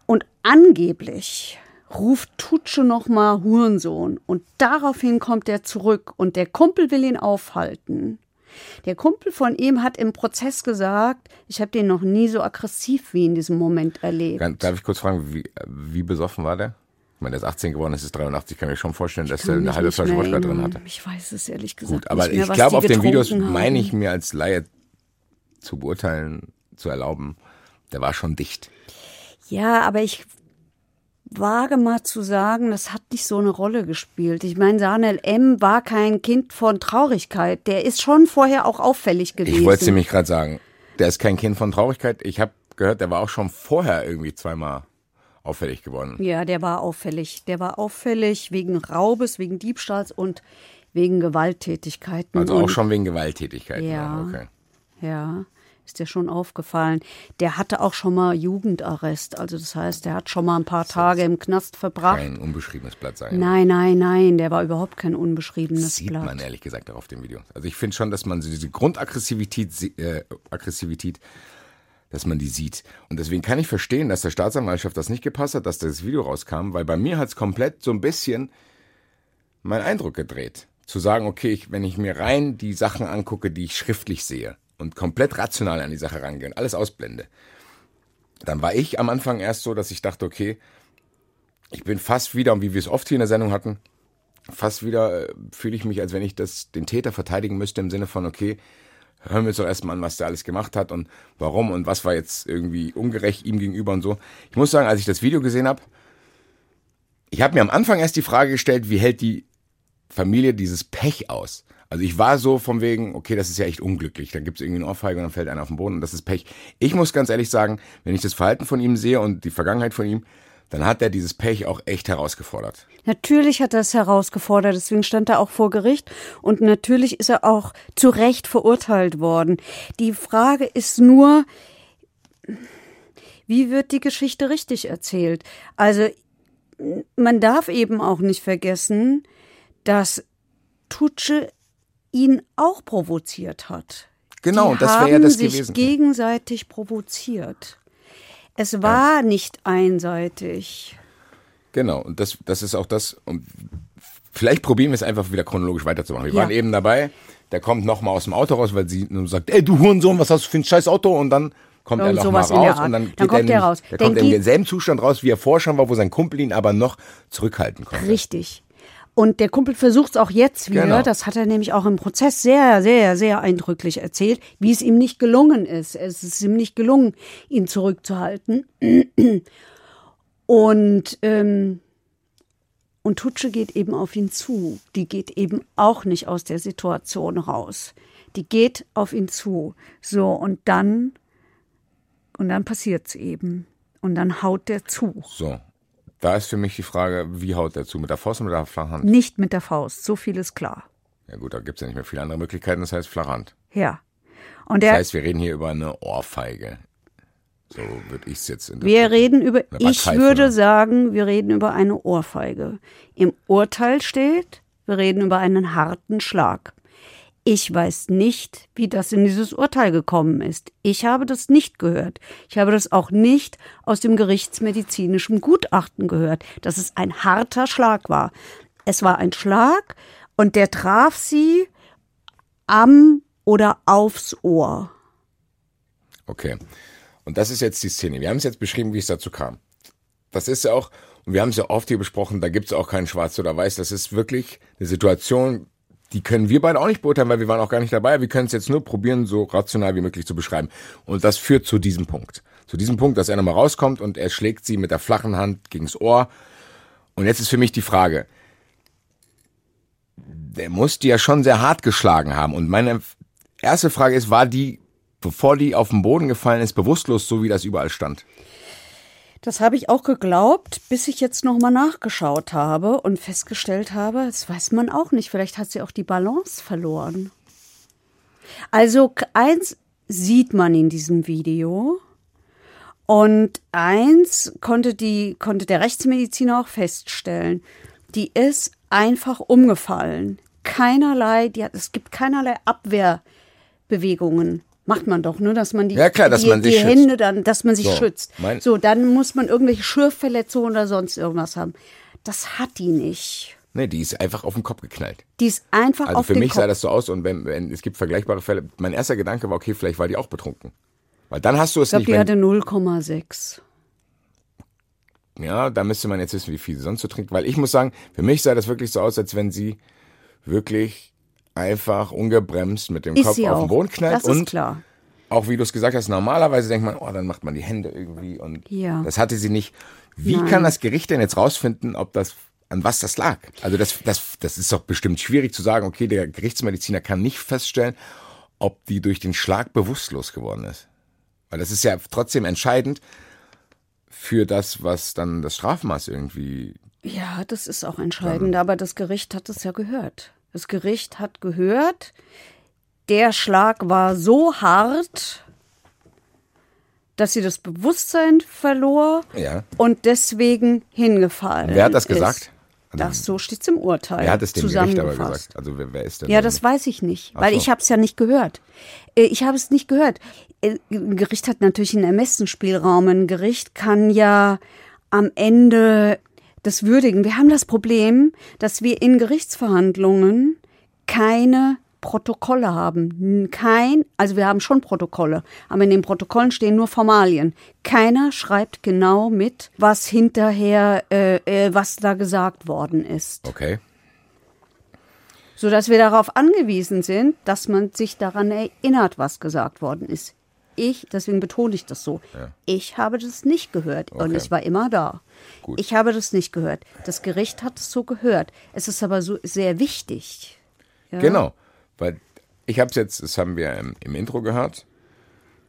Und angeblich ruft Tutsche nochmal Hurensohn und daraufhin kommt er zurück und der Kumpel will ihn aufhalten. Der Kumpel von ihm hat im Prozess gesagt, ich habe den noch nie so aggressiv wie in diesem Moment erlebt. Darf ich kurz fragen, wie, wie besoffen war der? Ich meine, der ist 18 geworden, das ist 83. Ich kann mir schon vorstellen, dass er eine halbe Flasche Wodka drin hatte. Ich weiß es ehrlich gesagt Gut, aber mehr, ich glaube, auf den Videos meine ich mir als Laie zu beurteilen, zu erlauben, der war schon dicht. Ja, aber ich wage mal zu sagen, das hat nicht so eine Rolle gespielt. Ich meine, Sanel M. war kein Kind von Traurigkeit. Der ist schon vorher auch auffällig gewesen. Ich wollte es nämlich gerade sagen. Der ist kein Kind von Traurigkeit. Ich habe gehört, der war auch schon vorher irgendwie zweimal auffällig geworden. Ja, der war auffällig. Der war auffällig wegen Raubes, wegen Diebstahls und wegen Gewalttätigkeiten. Also auch schon wegen Gewalttätigkeiten. Ja. Okay. Ja. Ist dir schon aufgefallen. Der hatte auch schon mal Jugendarrest. Also das heißt, der hat schon mal ein paar Tage im Knast verbracht. Kein unbeschriebenes Blatt sein. Nein, nein, nein, der war überhaupt kein unbeschriebenes sieht Blatt. man ehrlich gesagt auch auf dem Video. Also ich finde schon, dass man diese Grundaggressivität, äh, Aggressivität, dass man die sieht. Und deswegen kann ich verstehen, dass der Staatsanwaltschaft das nicht gepasst hat, dass das Video rauskam, weil bei mir hat es komplett so ein bisschen meinen Eindruck gedreht. Zu sagen, okay, ich, wenn ich mir rein die Sachen angucke, die ich schriftlich sehe und komplett rational an die Sache rangehe und alles ausblende, dann war ich am Anfang erst so, dass ich dachte, okay, ich bin fast wieder, und wie wir es oft hier in der Sendung hatten, fast wieder äh, fühle ich mich, als wenn ich das, den Täter verteidigen müsste im Sinne von, okay, hören wir uns doch erstmal an, was der alles gemacht hat und warum und was war jetzt irgendwie ungerecht ihm gegenüber und so. Ich muss sagen, als ich das Video gesehen habe, ich habe mir am Anfang erst die Frage gestellt, wie hält die Familie dieses Pech aus? Also ich war so von wegen, okay, das ist ja echt unglücklich. Dann gibt es irgendwie eine Ohrfeige und dann fällt einer auf den Boden und das ist Pech. Ich muss ganz ehrlich sagen, wenn ich das Verhalten von ihm sehe und die Vergangenheit von ihm, dann hat er dieses Pech auch echt herausgefordert. Natürlich hat er es herausgefordert, deswegen stand er auch vor Gericht und natürlich ist er auch zu Recht verurteilt worden. Die Frage ist nur, wie wird die Geschichte richtig erzählt? Also man darf eben auch nicht vergessen, dass Tutsche ihn auch provoziert hat. Genau, Die und das wäre ja das sich gewesen. gegenseitig provoziert. Es war nicht einseitig. Genau, und das, das ist auch das. Und vielleicht probieren wir es einfach wieder chronologisch weiterzumachen. Wir Ja. waren eben dabei, der kommt nochmal aus dem Auto raus, weil sie nur sagt, ey, du Hurensohn, was hast du für ein scheiß Auto? Und dann kommt er Irgend nochmal in der raus und dann, Dann kommt er er raus. Der Dann kommt in denselben Zustand raus, wie er vorher schon war, wo sein Kumpel ihn aber noch zurückhalten konnte. Richtig. Und der Kumpel versucht es auch jetzt wieder. Genau. Das hat er nämlich auch im Prozess sehr, sehr, sehr eindrücklich erzählt, wie es ihm nicht gelungen ist. Es ist ihm nicht gelungen, ihn zurückzuhalten. Und, ähm, und Tutsche geht eben auf ihn zu. Die geht eben auch nicht aus der Situation raus. Die geht auf ihn zu. So, und dann, und dann passiert's eben. Und dann haut der zu. So. Da ist für mich die Frage, wie haut der zu? Mit der Faust oder mit der Flachhand? Nicht mit der Faust. So viel ist klar. Ja gut, da gibt's ja nicht mehr viele andere Möglichkeiten, das heißt Flachhand. Ja. Und Das der, heißt, wir reden hier über eine Ohrfeige. So würde ich es jetzt in wir reden über, ich würde sagen, wir reden über eine Ohrfeige. Im Urteil steht, wir reden über einen harten Schlag. Ich weiß nicht, wie das in dieses Urteil gekommen ist. Ich habe das nicht gehört. Ich habe das auch nicht aus dem gerichtsmedizinischen Gutachten gehört, dass es ein harter Schlag war. Es war ein Schlag und der traf sie am oder aufs Ohr. Okay. Und das ist jetzt die Szene. Wir haben es jetzt beschrieben, wie es dazu kam. Das ist ja auch, und wir haben es ja oft hier besprochen, da gibt es auch kein Schwarz oder Weiß. Das ist wirklich eine Situation, die können wir beide auch nicht beurteilen, weil wir waren auch gar nicht dabei. Wir können es jetzt nur probieren, so rational wie möglich zu beschreiben. Und das führt zu diesem Punkt. Zu diesem Punkt, dass er nochmal rauskommt und er schlägt sie mit der flachen Hand gegens Ohr. Und jetzt ist für mich die Frage, der muss die ja schon sehr hart geschlagen haben. Und meine erste Frage ist, war die, bevor die auf den Boden gefallen ist, bewusstlos, so wie das überall stand? Das habe ich auch geglaubt, bis ich jetzt nochmal nachgeschaut habe und festgestellt habe, das weiß man auch nicht. Vielleicht hat sie auch die Balance verloren. Also eins sieht man in diesem Video und eins konnte die konnte der Rechtsmediziner auch feststellen. Die ist einfach umgefallen. Keinerlei, die hat, es gibt keinerlei Abwehrbewegungen. Macht man doch, nur dass man die, Ja, klar, dass die, man sich die schützt. Hände dann, dass man sich So, schützt. so, dann muss man irgendwelche Schürfverletzungen oder sonst irgendwas haben. Das hat die nicht. Nee, die ist einfach auf den Kopf geknallt. Die ist einfach Also auf für den mich Kopf. sah das so aus und wenn, wenn es gibt vergleichbare Fälle, mein erster Gedanke war, okay, vielleicht war die auch betrunken. Weil dann hast du es ich glaube, nicht. die Wenn, hatte 0,6. ja, da müsste man jetzt wissen, wie viel sie sonst so trinkt. Weil ich muss sagen, für mich sah das wirklich so aus, als wenn sie wirklich einfach ungebremst mit dem Ist Kopf auf auch. den Boden knallt. Das ist und klar. auch wie du es gesagt hast, normalerweise denkt man, oh, dann macht man die Hände irgendwie und Ja. das hatte sie nicht. Wie Nein. kann das Gericht denn jetzt rausfinden, ob das an was das lag? Also das, das, das ist doch bestimmt schwierig zu sagen, okay, der Gerichtsmediziner kann nicht feststellen, ob die durch den Schlag bewusstlos geworden ist. Weil das ist ja trotzdem entscheidend für das, was dann das Strafmaß irgendwie. Ja, das ist auch entscheidend, aber das Gericht hat es ja gehört. Das Gericht hat gehört, der Schlag war so hart, dass sie das Bewusstsein verlor Ja. und deswegen hingefallen Wer hat das ist. gesagt? Das so steht's im Urteil. Wer hat es dem Gericht aber gesagt? Also wer, wer ist denn? Ja, das weiß ich nicht, Ach weil so. ich habe es ja nicht gehört. Äh, Ich habe es nicht gehört. Äh, Ein Gericht hat natürlich einen Ermessensspielraum. Ein Gericht kann ja am Ende das würdigen. Wir haben das Problem, dass wir in Gerichtsverhandlungen keine Protokolle haben. Kein, also wir haben schon Protokolle, aber in den Protokollen stehen nur Formalien. Keiner schreibt genau mit, was hinterher, äh, äh, was da gesagt worden ist Okay. sodass wir darauf angewiesen sind, dass man sich daran erinnert, was gesagt worden ist. Ich, deswegen betone ich das so, ich habe das nicht gehört und Okay. ich war immer da. Gut. Ich habe das nicht gehört. Das Gericht hat es so gehört. Es ist aber so sehr wichtig. Ja? Genau. Weil ich habe es jetzt, das haben wir im, im Intro gehört.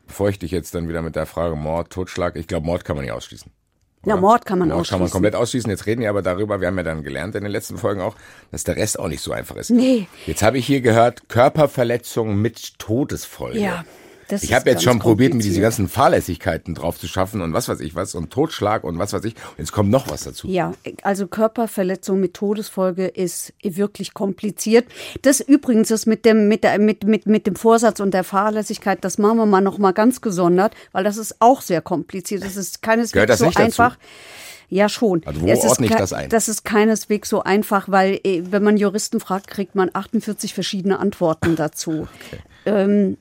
Bevor ich dich jetzt dann wieder mit der Frage Mord, Totschlag, ich glaube, Mord kann man nicht ausschließen. Ja, oder? Mord kann man Mord kann man ausschließen. komplett ausschließen. Jetzt reden wir aber darüber, wir haben ja dann gelernt in den letzten Folgen auch, dass der Rest auch nicht so einfach ist. Nee. Jetzt habe ich hier gehört, Körperverletzung mit Todesfolge. Ja, das Ich habe jetzt schon probiert, mir diese ganzen Fahrlässigkeiten drauf zu schaffen und was weiß ich was und Totschlag und was weiß ich. Und jetzt kommt noch was dazu. Ja, also Körperverletzung mit Todesfolge ist wirklich kompliziert. Das übrigens ist mit dem mit der mit mit mit dem Vorsatz und der Fahrlässigkeit, das machen wir mal noch mal ganz gesondert, weil das ist auch sehr kompliziert. Das ist keineswegs Gehört das so nicht dazu? einfach. Ja, schon. Also wo ordne ich das ein? Das ist keineswegs so einfach, weil äh, wenn man Juristen fragt, kriegt man 48 verschiedene Antworten dazu. Ähm,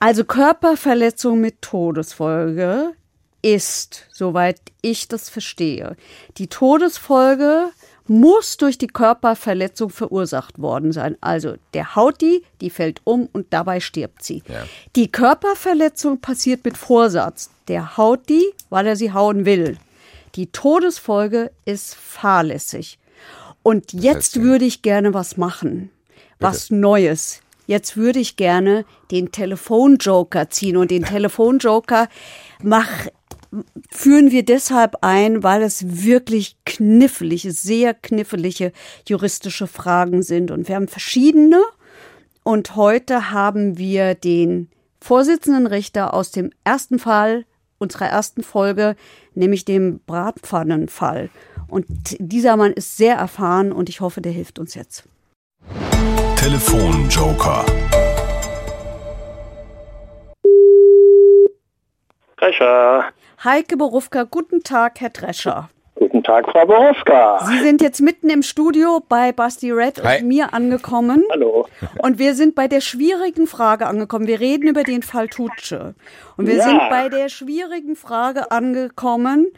also Körperverletzung mit Todesfolge ist, soweit ich das verstehe, die Todesfolge muss durch die Körperverletzung verursacht worden sein. Also der haut die, die fällt um und dabei stirbt sie. Ja. Die Körperverletzung passiert mit Vorsatz. Der haut die, weil er sie hauen will. Die Todesfolge ist fahrlässig. Und jetzt heißt, würde ich gerne was machen. Was Neues. Jetzt würde ich gerne den Telefonjoker ziehen. Und den Telefonjoker mach, führen wir deshalb ein, weil es wirklich knifflige, sehr knifflige juristische Fragen sind. Und wir haben verschiedene. Und heute haben wir den Vorsitzenden Richter aus dem ersten Fall unserer ersten Folge, nämlich dem Bratpfannenfall. Und dieser Mann ist sehr erfahren und ich hoffe, der hilft uns jetzt. Telefonjoker. Drescher. Heike Borufka, guten Tag, Herr Drescher. Guten Tag, Frau Borowska. Sie sind jetzt mitten im Studio bei Basti Red Hi. und mir angekommen. Hallo. Und wir sind bei der schwierigen Frage angekommen. Wir reden über den Fall Tutsche. Und wir Ja. sind bei der schwierigen Frage angekommen,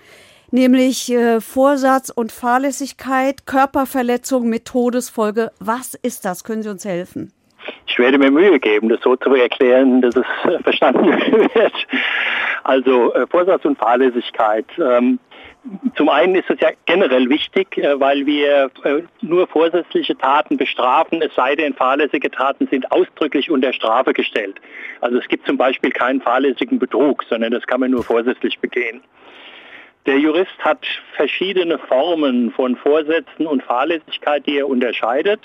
nämlich äh, Vorsatz und Fahrlässigkeit, Körperverletzung mit Todesfolge. Was ist das? Können Sie uns helfen? Ich werde mir Mühe geben, das so zu erklären, dass es äh, verstanden wird. Also äh, Vorsatz und Fahrlässigkeit. Ähm, zum einen ist es ja generell wichtig, äh, weil wir äh, nur vorsätzliche Taten bestrafen, es sei denn, fahrlässige Taten sind ausdrücklich unter Strafe gestellt. Also es gibt zum Beispiel keinen fahrlässigen Betrug, sondern das kann man nur vorsätzlich begehen. Der Jurist hat verschiedene Formen von Vorsätzen und Fahrlässigkeit, die er unterscheidet.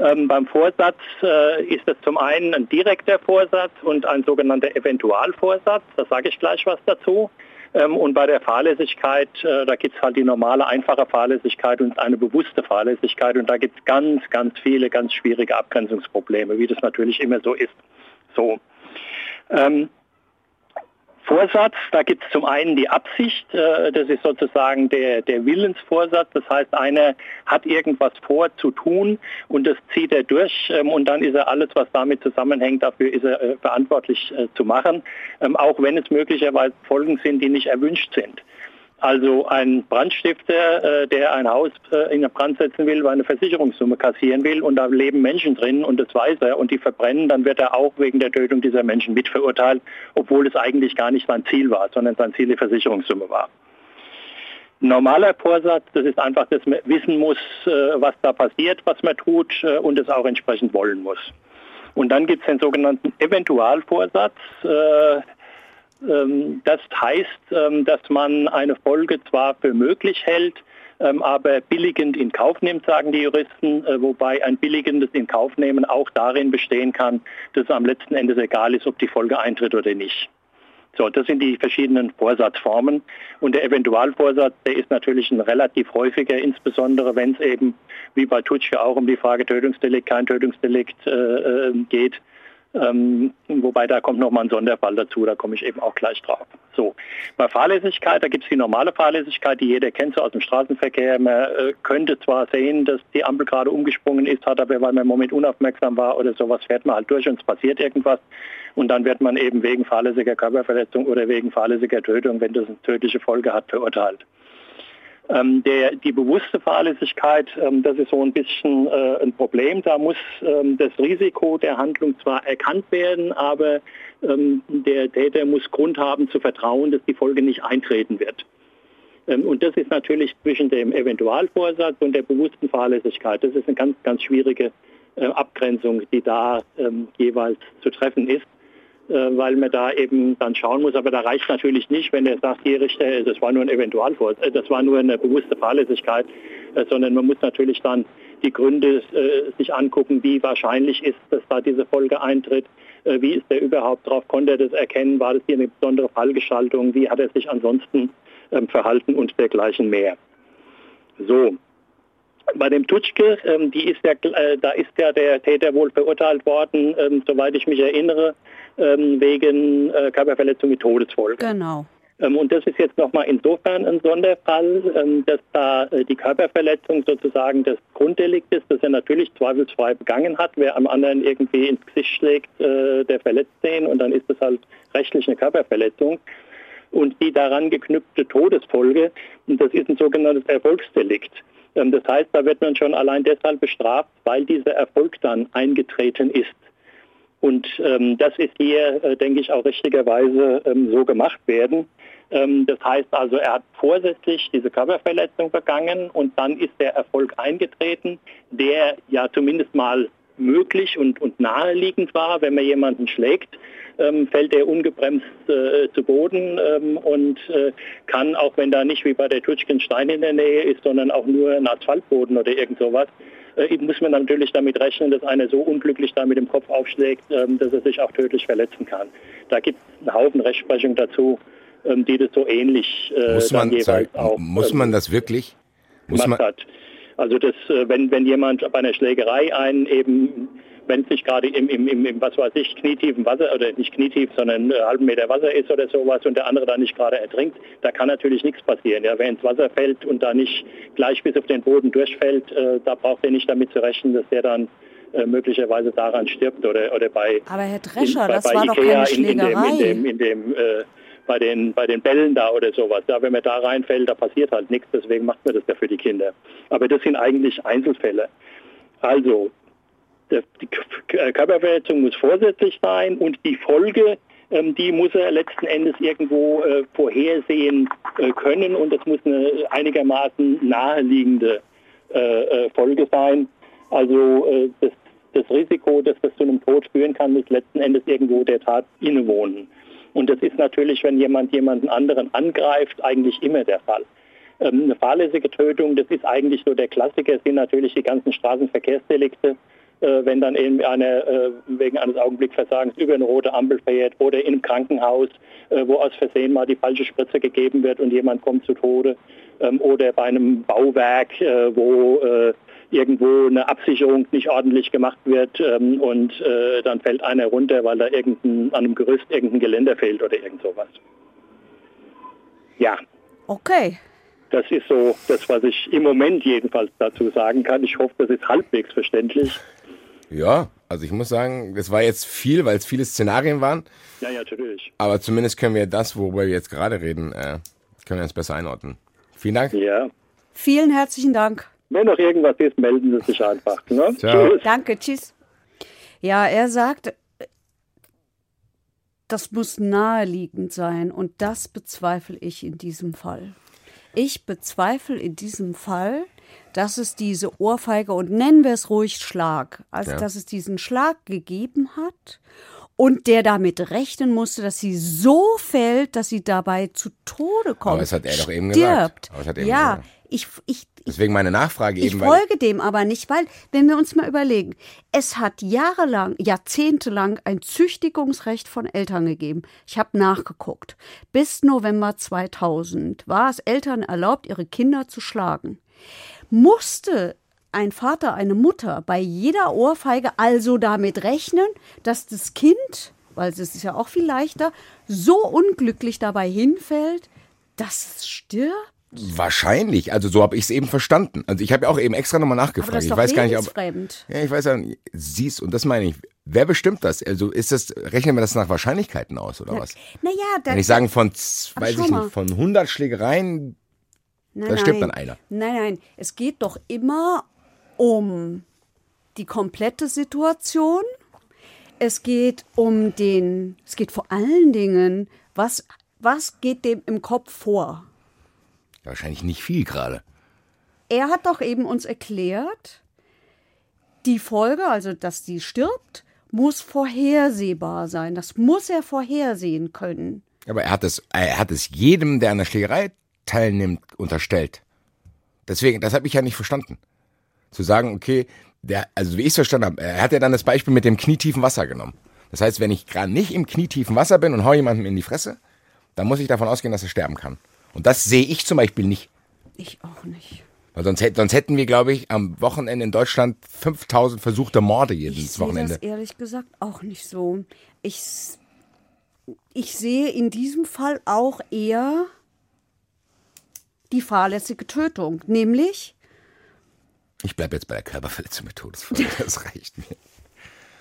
Ähm, beim Vorsatz äh, ist es zum einen ein direkter Vorsatz und ein sogenannter Eventualvorsatz. Da sage ich gleich was dazu. Ähm, und bei der Fahrlässigkeit, äh, da gibt es halt die normale, einfache Fahrlässigkeit und eine bewusste Fahrlässigkeit. Und da gibt es ganz, ganz viele, ganz schwierige Abgrenzungsprobleme, wie das natürlich immer so ist. So. Ähm, Vorsatz, da gibt es zum einen die Absicht, äh, das ist sozusagen der, der Willensvorsatz, das heißt, einer hat irgendwas vor zu tun und das zieht er durch ähm, und dann ist er alles, was damit zusammenhängt, dafür ist er äh, verantwortlich äh, zu machen, ähm, auch wenn es möglicherweise Folgen sind, die nicht erwünscht sind. Also ein Brandstifter, äh, der ein Haus äh, in den Brand setzen will, weil eine Versicherungssumme kassieren will und da leben Menschen drin und das weiß er und die verbrennen, dann wird er auch wegen der Tötung dieser Menschen mitverurteilt, obwohl es eigentlich gar nicht sein Ziel war, sondern sein Ziel die Versicherungssumme war. Normaler Vorsatz, das ist einfach, dass man wissen muss, äh, was da passiert, was man tut und es auch entsprechend wollen muss. Und dann gibt es den sogenannten Eventualvorsatz. Äh, Das heißt, ähm, dass man eine Folge zwar für möglich hält, ähm, aber billigend in Kauf nimmt, sagen die Juristen, äh, wobei ein billigendes in Kauf nehmen auch darin bestehen kann, dass es am letzten Endes egal ist, ob die Folge eintritt oder nicht. So, das sind die verschiedenen Vorsatzformen. Und der Eventualvorsatz, der ist natürlich ein relativ häufiger, insbesondere wenn es eben, wie bei Tutschke auch um die Frage Tötungsdelikt, kein Tötungsdelikt äh, äh geht. Ähm, wobei da kommt nochmal ein Sonderfall dazu, da komme ich eben auch gleich drauf. So, bei Fahrlässigkeit, da gibt es die normale Fahrlässigkeit, die jeder kennt, so aus dem Straßenverkehr. Man äh, könnte zwar sehen, dass die Ampel gerade umgesprungen ist, hat aber, weil man im Moment unaufmerksam war oder sowas, fährt man halt durch und es passiert irgendwas. Und dann wird man eben wegen fahrlässiger Körperverletzung oder wegen fahrlässiger Tötung, wenn das eine tödliche Folge hat, verurteilt. Ähm, der, die bewusste Fahrlässigkeit, ähm, das ist so ein bisschen äh, ein Problem. Da muss ähm, das Risiko der Handlung zwar erkannt werden, aber ähm, der Täter muss Grund haben zu vertrauen, dass die Folge nicht eintreten wird. Ähm, und das ist natürlich zwischen dem Eventualvorsatz und der bewussten Fahrlässigkeit. Das ist eine ganz, ganz schwierige äh, Abgrenzung, die da ähm, jeweils zu treffen ist. Äh, weil man da eben dann schauen muss. Aber da reicht natürlich nicht, wenn er sagt, hier Richter, das war nur ein Eventualvors, äh, das war nur eine bewusste Fahrlässigkeit, äh, sondern man muss natürlich dann die Gründe sich angucken, wie wahrscheinlich ist, dass da diese Folge eintritt. Wie ist er überhaupt drauf? Konnte er das erkennen? War das hier eine besondere Fallgestaltung? Wie hat er sich ansonsten ähm, verhalten und dergleichen mehr? So, bei dem Tutschke, ähm, die ist ja, äh, da ist ja der Täter wohl verurteilt worden, ähm, soweit ich mich erinnere, ähm, wegen äh, Körperverletzung mit Todesfolge. Genau. Ähm, und das ist jetzt nochmal insofern ein Sonderfall, ähm, dass da äh, die Körperverletzung sozusagen das Grunddelikt ist, das er natürlich zweifelsfrei begangen hat. Wer am anderen irgendwie ins Gesicht schlägt, äh, der verletzt den und dann ist das halt rechtlich eine Körperverletzung und die daran geknüpfte Todesfolge, das ist ein sogenanntes Erfolgsdelikt. Das heißt, da wird man schon allein deshalb bestraft, weil dieser Erfolg dann eingetreten ist. Und ähm, das ist hier, äh, denke ich, auch richtigerweise ähm, so gemacht werden. Ähm, das heißt also, er hat vorsätzlich diese Körperverletzung begangen und dann ist der Erfolg eingetreten, der ja zumindest mal möglich und, und naheliegend war, wenn man jemanden schlägt ähm, fällt er ungebremst äh, zu Boden ähm, und äh, kann, auch wenn da nicht wie bei der Tutschken Stein in der Nähe ist, sondern auch nur ein Asphaltboden oder irgend sowas, äh, muss man natürlich damit rechnen, dass einer so unglücklich da mit dem Kopf aufschlägt, ähm, dass er sich auch tödlich verletzen kann. Da gibt es einen Haufen Rechtsprechung dazu, ähm, die das so ähnlich äh, muss man, sorry, auch, Muss man ähm, das wirklich? Muss man, hat. Also das, äh, wenn, wenn jemand bei einer Schlägerei einen eben wenn es nicht gerade im, im, im, im, was weiß ich, knietiefen Wasser oder nicht knietief, sondern einen halben Meter Wasser ist oder sowas und der andere da nicht gerade ertrinkt, da kann natürlich nichts passieren. Ja, wer ins Wasser fällt und da nicht gleich bis auf den Boden durchfällt, äh, da braucht er nicht damit zu rechnen, dass der dann äh, möglicherweise daran stirbt oder, oder bei Aber Herr Drescher, in, bei, das bei war Ikea doch keine Schlägerei. In, dem, in dem, in dem äh, bei den, bei den Bällen da oder sowas. Da, wenn man da reinfällt, da passiert halt nichts, deswegen macht man das ja für die Kinder. Aber das sind eigentlich Einzelfälle. Also, die Körperverletzung muss vorsätzlich sein und die Folge, ähm, die muss er letzten Endes irgendwo äh, vorhersehen äh, können und das muss eine einigermaßen naheliegende äh, Folge sein. Also das, das Risiko, dass das zu einem Tod führen kann, muss letzten Endes irgendwo der Tat innewohnen. Und das ist natürlich, wenn jemand jemanden anderen angreift, eigentlich immer der Fall. Ähm, eine fahrlässige Tötung, das ist eigentlich so der Klassiker, sind natürlich die ganzen Straßenverkehrsdelikte, äh, wenn dann eben einer äh, wegen eines Augenblickversagens über eine rote Ampel fährt oder in einem Krankenhaus, äh, wo aus Versehen mal die falsche Spritze gegeben wird und jemand kommt zu Tode ähm, oder bei einem Bauwerk, wo irgendwo eine Absicherung nicht ordentlich gemacht wird ähm, und dann fällt einer runter, weil da irgendein, an einem Gerüst irgendein Geländer fehlt oder irgend sowas. Ja. Okay. Das ist so das, was ich im Moment jedenfalls dazu sagen kann. Ich hoffe, das ist halbwegs verständlich. Ja, also ich muss sagen, das war jetzt viel, weil es viele Szenarien waren. Ja, ja, natürlich. Aber zumindest können wir das, worüber wir jetzt gerade reden, äh, können wir uns besser einordnen. Vielen Dank. Ja. Vielen herzlichen Dank. Wenn noch irgendwas ist, melden Sie sich einfach. Ne? Ciao. Tschüss. Danke, tschüss. Ja, er sagt, das muss naheliegend sein und das bezweifle ich in diesem Fall. Ich bezweifle in diesem Fall, dass es diese Ohrfeige und nennen wir es ruhig Schlag, also ja. dass es diesen Schlag gegeben hat und der damit rechnen musste, dass sie so fällt, dass sie dabei zu Tode kommt. Aber das hat er doch eben gesagt. ja, gesagt. ich, ich, Deswegen meine Nachfrage ich eben. folge dem aber nicht, weil, wenn wir uns mal überlegen, es hat jahrelang, jahrzehntelang ein Züchtigungsrecht von Eltern gegeben. Ich habe nachgeguckt. Bis November 2000 war es Eltern erlaubt, ihre Kinder zu schlagen. Musste ein Vater, eine Mutter bei jeder Ohrfeige also damit rechnen, dass das Kind, weil es ist ja auch viel leichter, so unglücklich dabei hinfällt, dass es stirbt? Wahrscheinlich, also so habe ich es eben verstanden. Also ich habe ja auch eben extra nochmal nachgefragt. Aber das ist ich weiß gar nicht, ob ja, ich weiß ja, siehst und das meine ich. Wer bestimmt das? Also ist das rechnen wir das nach Wahrscheinlichkeiten aus oder was? Naja, Wenn dann, ich sagen von weiß ich nicht, von 100 Schlägereien, nein, da stirbt nein. dann einer. Nein, nein, es geht doch immer um die komplette Situation. Es geht um den, es geht vor allen Dingen, was, was geht dem im Kopf vor? Wahrscheinlich nicht viel gerade. Er hat doch eben uns erklärt, die Folge, also dass die stirbt, muss vorhersehbar sein. Das muss er vorhersehen können. Aber er hat es, er hat es jedem, der an der Schlägerei teilnimmt, unterstellt. Deswegen, das habe ich ja nicht verstanden. Zu sagen, okay, der, also wie ich es verstanden habe, er hat ja dann das Beispiel mit dem knietiefen Wasser genommen. Das heißt, wenn ich gerade nicht im knietiefen Wasser bin und hau jemandem in die Fresse, dann muss ich davon ausgehen, dass er sterben kann. Und das sehe ich zum Beispiel nicht. Ich auch nicht. Weil sonst, sonst hätten wir, glaube ich, am Wochenende in Deutschland 5000 versuchte Morde Ich jedes sehe Wochenende. das ehrlich gesagt auch nicht so. Ich, ich sehe in diesem Fall auch eher die fahrlässige Tötung, nämlich Ich bleibe jetzt bei der Körperverletzung mit Todesfolge, das reicht mir.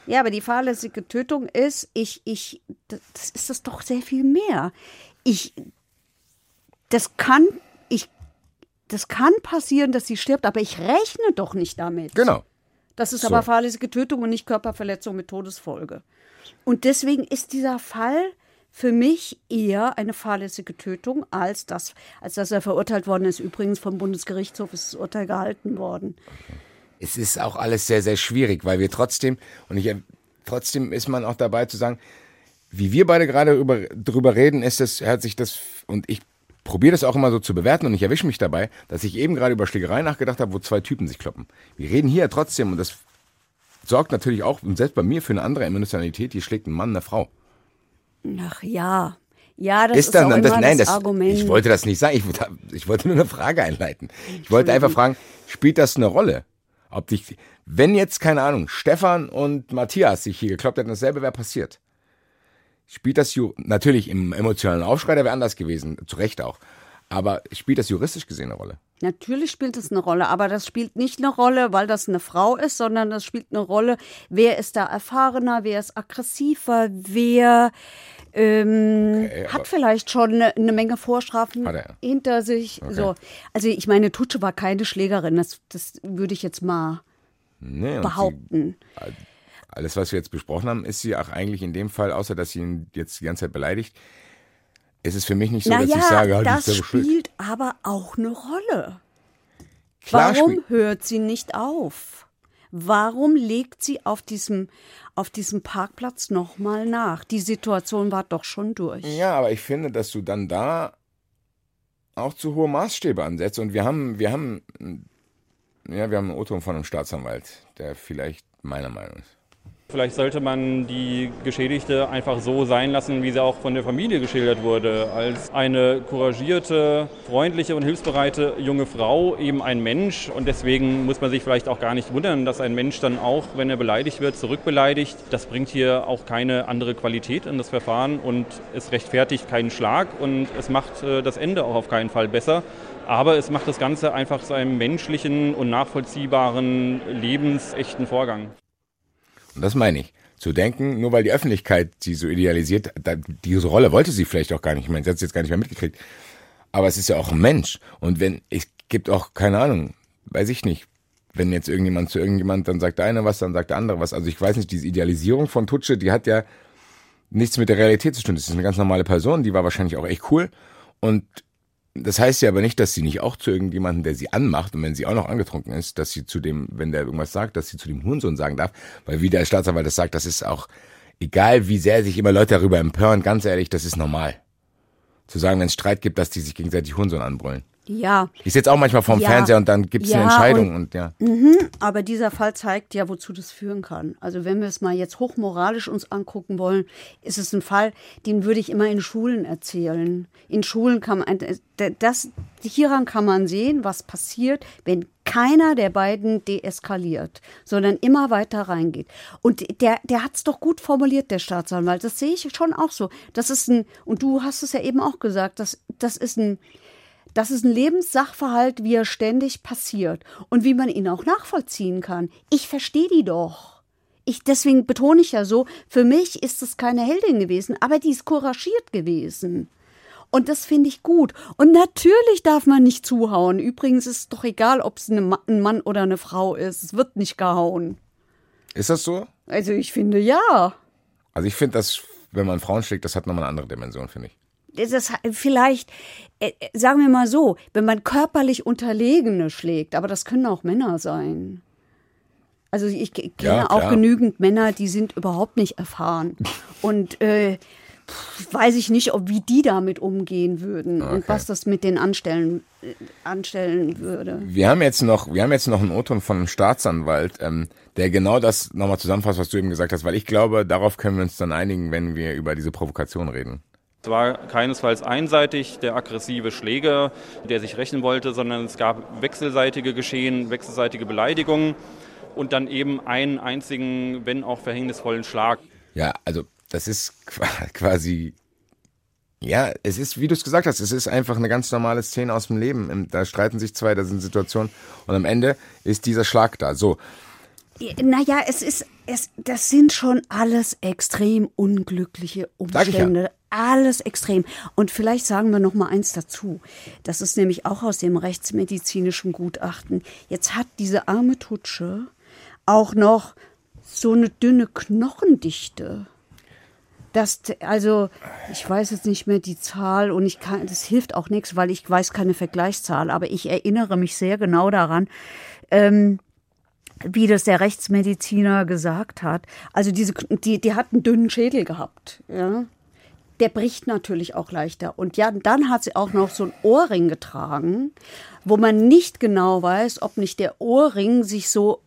Ja, aber die fahrlässige Tötung ist, ich, ich, das ist das doch sehr viel mehr. Ich, das kann, ich, das kann passieren, dass sie stirbt, aber ich rechne doch nicht damit. Genau. Das ist So. aber fahrlässige Tötung und nicht Körperverletzung mit Todesfolge. Und deswegen ist dieser Fall für mich eher eine fahrlässige Tötung, als, das, als dass er verurteilt worden ist. Übrigens vom Bundesgerichtshof ist das Urteil gehalten worden. es ist auch alles sehr, sehr schwierig, weil wir trotzdem, und ich, trotzdem ist man auch dabei zu sagen, wie wir beide gerade über, drüber reden, ist es, hört sich das, und ich probiere das auch immer so zu bewerten und ich erwische mich dabei, dass ich eben gerade über Schlägerei nachgedacht habe, wo zwei Typen sich kloppen. Wir reden hier ja trotzdem, und das sorgt natürlich auch, und selbst bei mir, für eine andere Emotionalität, hier schlägt ein Mann eine Frau. Ach ja. Ja, das ist, ist dann, auch das, nein, das, Argument. ich wollte das nicht sagen, ich, wollte- ich wollte nur eine Frage einleiten. Ich wollte einfach fragen, spielt das eine Rolle? Ob dich, wenn jetzt, keine Ahnung, Stefan und Matthias sich hier gekloppt hätten, dasselbe wäre passiert. Spielt das, ju- natürlich im emotionalen Aufschrei, der wäre anders gewesen, zu Recht auch. Aber spielt das juristisch gesehen eine Rolle? Natürlich spielt es eine Rolle, aber das spielt nicht eine Rolle, weil das eine Frau ist, sondern das spielt eine Rolle, wer ist da erfahrener, wer ist aggressiver, wer ähm, Okay, hat vielleicht schon eine, eine Menge Vorstrafen er. hinter sich. So. Also ich meine, Tutsche war keine Schlägerin, das, das würde ich jetzt mal Nee, behaupten. Sie, alles, was wir jetzt besprochen haben, ist sie auch eigentlich in dem Fall, außer dass sie ihn jetzt die ganze Zeit beleidigt, ist es für mich nicht so, dass ich naja, sage, die das spielt aber auch eine Rolle. Klar Warum hört sie nicht auf? Warum legt sie auf diesem, auf diesem Parkplatz nochmal nach? Die Situation war doch schon durch. Ja, aber ich finde, dass du dann da auch zu hohe Maßstäbe ansetzt. Und wir haben, wir haben, ja, wir haben einen O-Ton von einem Staatsanwalt, der vielleicht meiner Meinung ist. Vielleicht sollte man die Geschädigte einfach so sein lassen, wie sie auch von der Familie geschildert wurde. Als eine couragierte, freundliche und hilfsbereite junge Frau, eben ein Mensch. Und deswegen muss man sich vielleicht auch gar nicht wundern, dass ein Mensch dann auch, wenn er beleidigt wird, zurückbeleidigt. Das bringt hier auch keine andere Qualität in das Verfahren und es rechtfertigt keinen Schlag und es macht äh, das Ende auch auf keinen Fall besser. Aber es macht das Ganze einfach zu einem menschlichen und nachvollziehbaren, lebensechten Vorgang. Und das meine ich. Zu denken, nur weil die Öffentlichkeit sie so idealisiert, da, diese Rolle wollte sie vielleicht auch gar nicht. Ich meine, sie hat es jetzt gar nicht mehr mitgekriegt. Aber es ist ja auch ein Mensch. Und wenn, es gibt auch, keine Ahnung, weiß ich nicht, wenn jetzt irgendjemand zu irgendjemand, dann sagt der eine was, dann sagt der andere was. Also ich weiß nicht, diese Idealisierung von Tutsche, die hat ja nichts mit der Realität zu tun. Das ist eine ganz normale Person, die war wahrscheinlich auch echt cool. Und das heißt ja aber nicht, dass sie nicht auch zu irgendjemandem, der sie anmacht und wenn sie auch noch angetrunken ist, dass sie zu dem, wenn der irgendwas sagt, dass sie zu dem Hurensohn sagen darf, weil wie der Staatsanwalt das sagt, das ist auch, egal wie sehr sich immer Leute darüber empören, ganz ehrlich, das ist normal. Zu sagen, wenn es Streit gibt, dass die sich gegenseitig Hurensohn anbrüllen. Ja. Ich sitze auch manchmal vorm Ja. Fernseher und dann gibt es Ja, eine Entscheidung und- und, ja. Mhm, aber dieser Fall zeigt ja, wozu das führen kann. Also wenn wir es mal jetzt hochmoralisch uns angucken wollen, ist es ein Fall, den würde ich immer in Schulen erzählen. In Schulen kann man, das, hieran kann man sehen, was passiert, wenn keiner der beiden deeskaliert, sondern immer weiter reingeht. Und der, der hat es doch gut formuliert, der Staatsanwalt. Das sehe ich schon auch so. Das ist ein, und du hast es ja eben auch gesagt, das, das ist ein, das ist ein Lebenssachverhalt, wie er ständig passiert und wie man ihn auch nachvollziehen kann. Ich verstehe die doch. Ich, deswegen betone ich ja so, für mich ist es keine Heldin gewesen, aber die ist couragiert gewesen. Und das finde ich gut. Und natürlich darf man nicht zuhauen. Übrigens ist es doch egal, ob es Ma- ein Mann oder eine Frau ist. Es wird nicht gehauen. Ist das so? Also ich finde ja. Also ich finde, dass, wenn man Frauen schlägt, das hat nochmal eine andere Dimension, finde ich. Das vielleicht, äh, sagen wir mal so, wenn man körperlich Unterlegene schlägt, aber das können auch Männer sein. Also ich kenne Ja, auch genügend Männer, die sind überhaupt nicht erfahren. Und äh, weiß ich nicht, ob wie die damit umgehen würden und Okay. was das mit denen anstellen, äh, anstellen würde. Wir haben jetzt noch, wir haben jetzt noch einen O-Ton von einem Staatsanwalt, ähm, der genau das nochmal zusammenfasst, was du eben gesagt hast, weil ich glaube, darauf können wir uns dann einigen, wenn wir über diese Provokation reden. Es war keinesfalls einseitig der aggressive Schläger, der sich rächen wollte, sondern es gab wechselseitige Geschehen, wechselseitige Beleidigungen und dann eben einen einzigen, wenn auch verhängnisvollen Schlag. Ja, also das ist qua- quasi, ja, es ist, wie du es gesagt hast, es ist einfach eine ganz normale Szene aus dem Leben. Da streiten sich zwei, da sind Situationen und am Ende ist dieser Schlag da. So, Naja, es ist, es, das sind schon alles extrem unglückliche Sag ich ja. Alles extrem. Und vielleicht sagen wir noch mal eins dazu. Das ist nämlich auch aus dem rechtsmedizinischen Gutachten. Jetzt hat diese arme Tutsche auch noch so eine dünne Knochendichte. Das, also, ich weiß jetzt nicht mehr die Zahl und ich kann, das hilft auch nichts, weil ich weiß keine Vergleichszahl, aber ich erinnere mich sehr genau daran, ähm, wie das der Rechtsmediziner gesagt hat. Also diese, die, die hat einen dünnen Schädel gehabt, ja. Der bricht natürlich auch leichter. Und ja, dann hat sie auch noch so ein Ohrring getragen, wo man nicht genau weiß, ob nicht der Ohrring sich so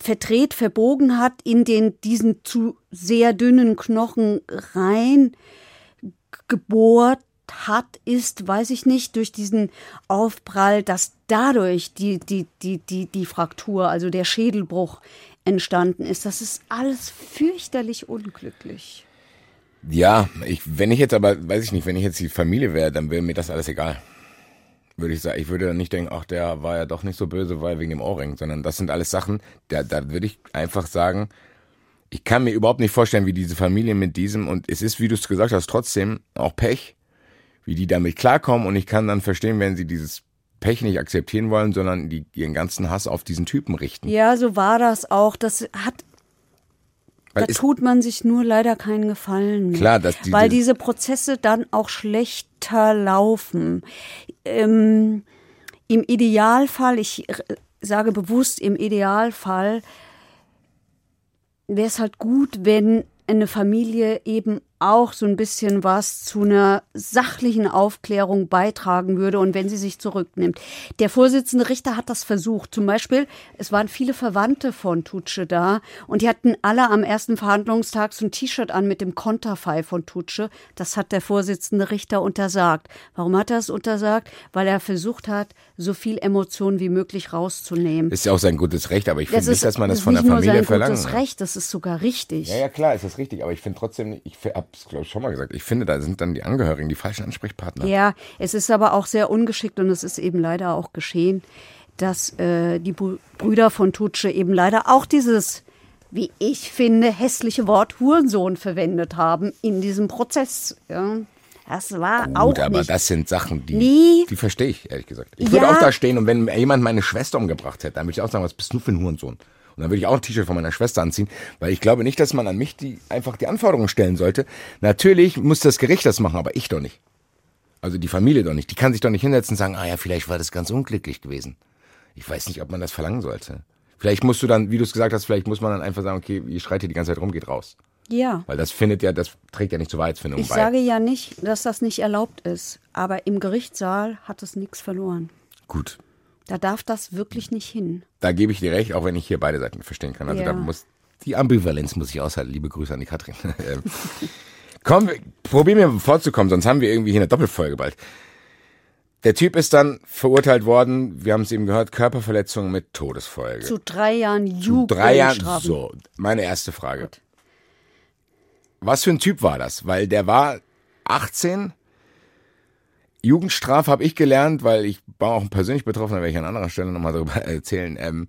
verdreht, verbogen hat in den diesen zu sehr dünnen Knochen rein gebohrt hat, ist, weiß ich nicht, durch diesen Aufprall, dass dadurch die, die, die, die, die Fraktur, also der Schädelbruch entstanden ist. Das ist alles fürchterlich unglücklich. Ja, ich, wenn ich jetzt aber, weiß ich nicht, wenn ich jetzt die Familie wäre, dann wäre mir das alles egal. Würde ich sagen, ich würde nicht denken, ach, der war ja doch nicht so böse, weil wegen dem Ohrring, sondern das sind alles Sachen, da, da würde ich einfach sagen, ich kann mir überhaupt nicht vorstellen, wie diese Familie mit diesem, und es ist, wie du es gesagt hast, trotzdem auch Pech, wie die damit klarkommen und ich kann dann verstehen, wenn sie dieses Pech nicht akzeptieren wollen, sondern die ihren ganzen Hass auf diesen Typen richten. Ja, so war das auch. Das hat Weil da tut man sich nur leider keinen Gefallen. Klar, dass diese- weil diese Prozesse dann auch schlechter laufen. Ähm, Im Idealfall, ich sage bewusst im Idealfall, wäre es halt gut, wenn eine Familie eben auch so ein bisschen was zu einer sachlichen Aufklärung beitragen würde und wenn sie sich zurücknimmt. Der Vorsitzende Richter hat das versucht. Zum Beispiel, es waren viele Verwandte von Tutsche da und die hatten alle am ersten Verhandlungstag so ein T-Shirt an mit dem Konterfei von Tutsche. Das hat der Vorsitzende Richter untersagt. Warum hat er es untersagt? Weil er versucht hat, so viel Emotionen wie möglich rauszunehmen. Ist ja auch sein gutes Recht, aber ich Das finde nicht, ist, dass man das ist von der nicht nur Familie sein verlangen gutes Recht, das ist sogar richtig. Ja, ja, klar, ist das richtig, aber ich finde trotzdem, ich habe es glaube ich schon mal gesagt, ich finde, da sind dann die Angehörigen die falschen Ansprechpartner. Ja, es ist aber auch sehr ungeschickt und es ist eben leider auch geschehen, dass äh, die Brü- Brüder von Tutsche eben leider auch dieses, wie ich finde, hässliche Wort Hurensohn verwendet haben in diesem Prozess. Ja. Das war auch Gut, aber nicht. das sind Sachen, die, Nee. die verstehe ich, ehrlich gesagt. Ich würde Ja. auch da stehen und wenn jemand meine Schwester umgebracht hätte, dann würde ich auch sagen, was bist du für ein Hurensohn? Und dann würde ich auch ein T-Shirt von meiner Schwester anziehen, weil ich glaube nicht, dass man an mich die einfach die Anforderungen stellen sollte. Natürlich muss das Gericht das machen, aber ich doch nicht. Also die Familie doch nicht. Die kann sich doch nicht hinsetzen und sagen, ah ja, vielleicht war das ganz unglücklich gewesen. Ich weiß nicht, ob man das verlangen sollte. Vielleicht musst du dann, wie du es gesagt hast, vielleicht muss man dann einfach sagen, okay, ihr schreit hier die ganze Zeit rum, geht raus. Ja. Weil das findet ja, das trägt ja nicht zur Wahrheitsfindung Ich bei. sage ja nicht, dass das nicht erlaubt ist, aber im Gerichtssaal hat es nichts verloren. Gut. Da darf das wirklich nicht hin. Da gebe ich dir recht, auch wenn ich hier beide Seiten verstehen kann. Also Ja. da muss die Ambivalenz muss ich aushalten. Liebe Grüße an die Katrin. Ähm, Komm, probieren wir vorzukommen, sonst haben wir irgendwie hier eine Doppelfolge bald. Der Typ ist dann verurteilt worden, wir haben es eben gehört, Körperverletzung mit Todesfolge. Zu drei Jahren Zu drei Jahren. So, meine erste Frage. Gut. Was für ein Typ war das? Weil der war 18. Jugendstrafe habe ich gelernt, weil ich war auch persönlich betroffen, da werde ich an anderer Stelle nochmal darüber erzählen. Ähm,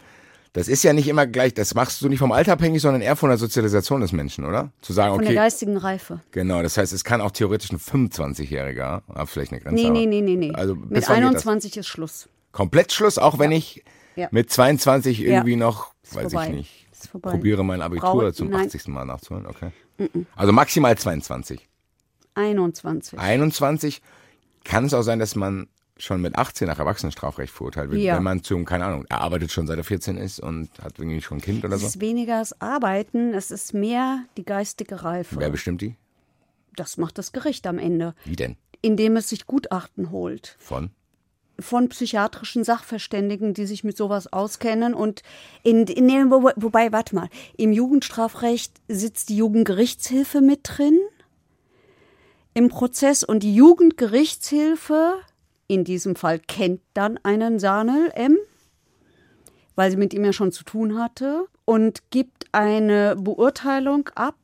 das ist ja nicht immer gleich, das machst du nicht vom Alter abhängig, sondern eher von der Sozialisation des Menschen, oder? Zu sagen, Von der okay, geistigen Reife. genau, das heißt, es kann auch theoretisch ein 25-Jähriger, ah, vielleicht eine Grenze. Nee, nee, nee, nee, nee. Also, Mit bis wann geht das? 21 ist Schluss. Komplett Schluss, auch wenn ich Ja. mit 22 irgendwie noch, Ist weiß vorbei. ich nicht, probiere mein Abitur Brau- zum nein. 80. Mal nachzuholen, okay. Also maximal 22. 21. 21 kann es auch sein, dass man schon mit 18 nach Erwachsenenstrafrecht verurteilt wird, Ja. wenn man zu, keine Ahnung, er arbeitet schon seit er 14 ist und hat irgendwie schon ein Kind oder Es so. ist weniger das Arbeiten, es ist mehr die geistige Reife. Wer bestimmt die? Das macht das Gericht am Ende, Wie denn? indem es sich Gutachten holt. Von? von psychiatrischen Sachverständigen, die sich mit sowas auskennen. Und in, in dem, wo- wobei, warte mal, im Jugendstrafrecht sitzt die Jugendgerichtshilfe mit drin im Prozess und die Jugendgerichtshilfe, in diesem Fall kennt dann einen Sanel M, weil sie mit ihm ja schon zu tun hatte, und gibt eine Beurteilung ab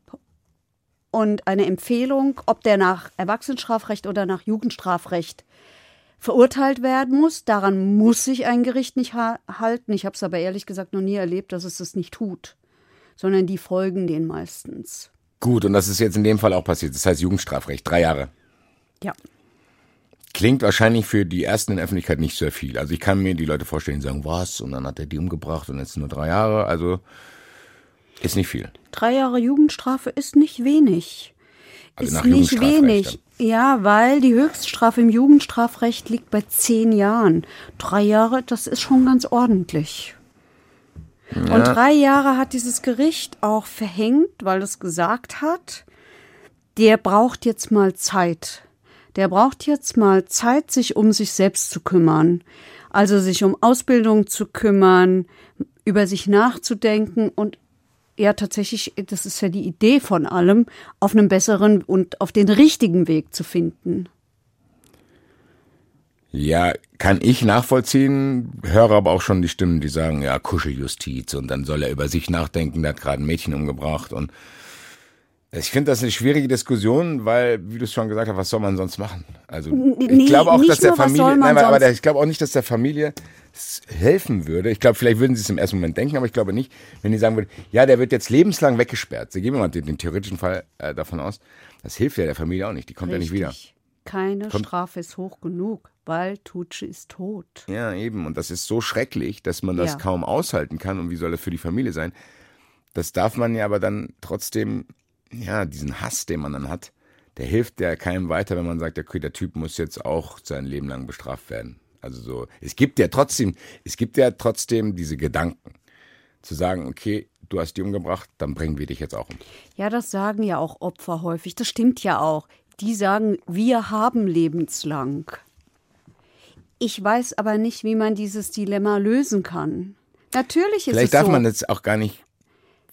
und eine Empfehlung, ob der nach Erwachsenenstrafrecht oder nach Jugendstrafrecht verurteilt werden muss. Daran muss sich ein Gericht nicht ha halten. Ich habe es aber ehrlich gesagt noch nie erlebt, dass es das nicht tut, sondern die folgen den meistens. Gut, und das ist jetzt in dem Fall auch passiert. Das heißt Jugendstrafrecht, drei Jahre. Ja. Klingt wahrscheinlich für die Ersten in der Öffentlichkeit nicht sehr viel. Also ich kann mir die Leute vorstellen, die sagen, was? Und dann hat er die umgebracht und jetzt nur drei Jahre. Also ist nicht viel. Drei Jahre Jugendstrafe ist nicht wenig. Also ist nicht wenig. Ja, weil die Höchststrafe im Jugendstrafrecht liegt bei zehn Jahren. Drei Jahre, das ist schon ganz ordentlich. Und drei Jahre hat dieses Gericht auch verhängt, weil es gesagt hat, der braucht jetzt mal Zeit. Der braucht jetzt mal Zeit, sich um sich selbst zu kümmern. Also sich um Ausbildung zu kümmern, über sich nachzudenken und ja tatsächlich, das ist ja die Idee von allem, auf einen besseren und auf den richtigen Weg zu finden. Ja, kann ich nachvollziehen, höre aber auch schon die Stimmen, die sagen, ja, Kuscheljustiz und dann soll er über sich nachdenken, der hat gerade ein Mädchen umgebracht und ich finde das eine schwierige Diskussion, weil, wie du es schon gesagt hast, was soll man sonst machen? Also ich nee, glaube auch, nicht dass der Familie, nein, aber sonst? ich glaube auch nicht, dass der Familie es helfen würde. Ich glaube, vielleicht würden sie es im ersten Moment denken, aber ich glaube nicht, wenn die sagen würden, ja, der wird jetzt lebenslang weggesperrt. Sie gehen wir mal den, den theoretischen Fall äh, davon aus. Das hilft ja der Familie auch nicht. Die kommt ja nicht wieder. Richtig. Keine Kommt- Strafe ist hoch genug, weil Tutsche ist tot. Ja, eben. Und das ist so schrecklich, dass man das Ja. kaum aushalten kann. Und wie soll das für die Familie sein? Das darf man ja aber dann trotzdem, ja, diesen Hass, den man dann hat, der hilft ja keinem weiter, wenn man sagt, okay, der Typ muss jetzt auch sein Leben lang bestraft werden. Also so, es gibt ja trotzdem, es gibt ja trotzdem diese Gedanken, zu sagen, okay, du hast die umgebracht, dann bringen wir dich jetzt auch um. Ja, das sagen ja auch Opfer häufig. Das stimmt ja auch. Die sagen, wir haben lebenslang. Ich weiß aber nicht, wie man dieses Dilemma lösen kann. Natürlich ist Vielleicht es darf so. man jetzt auch gar nicht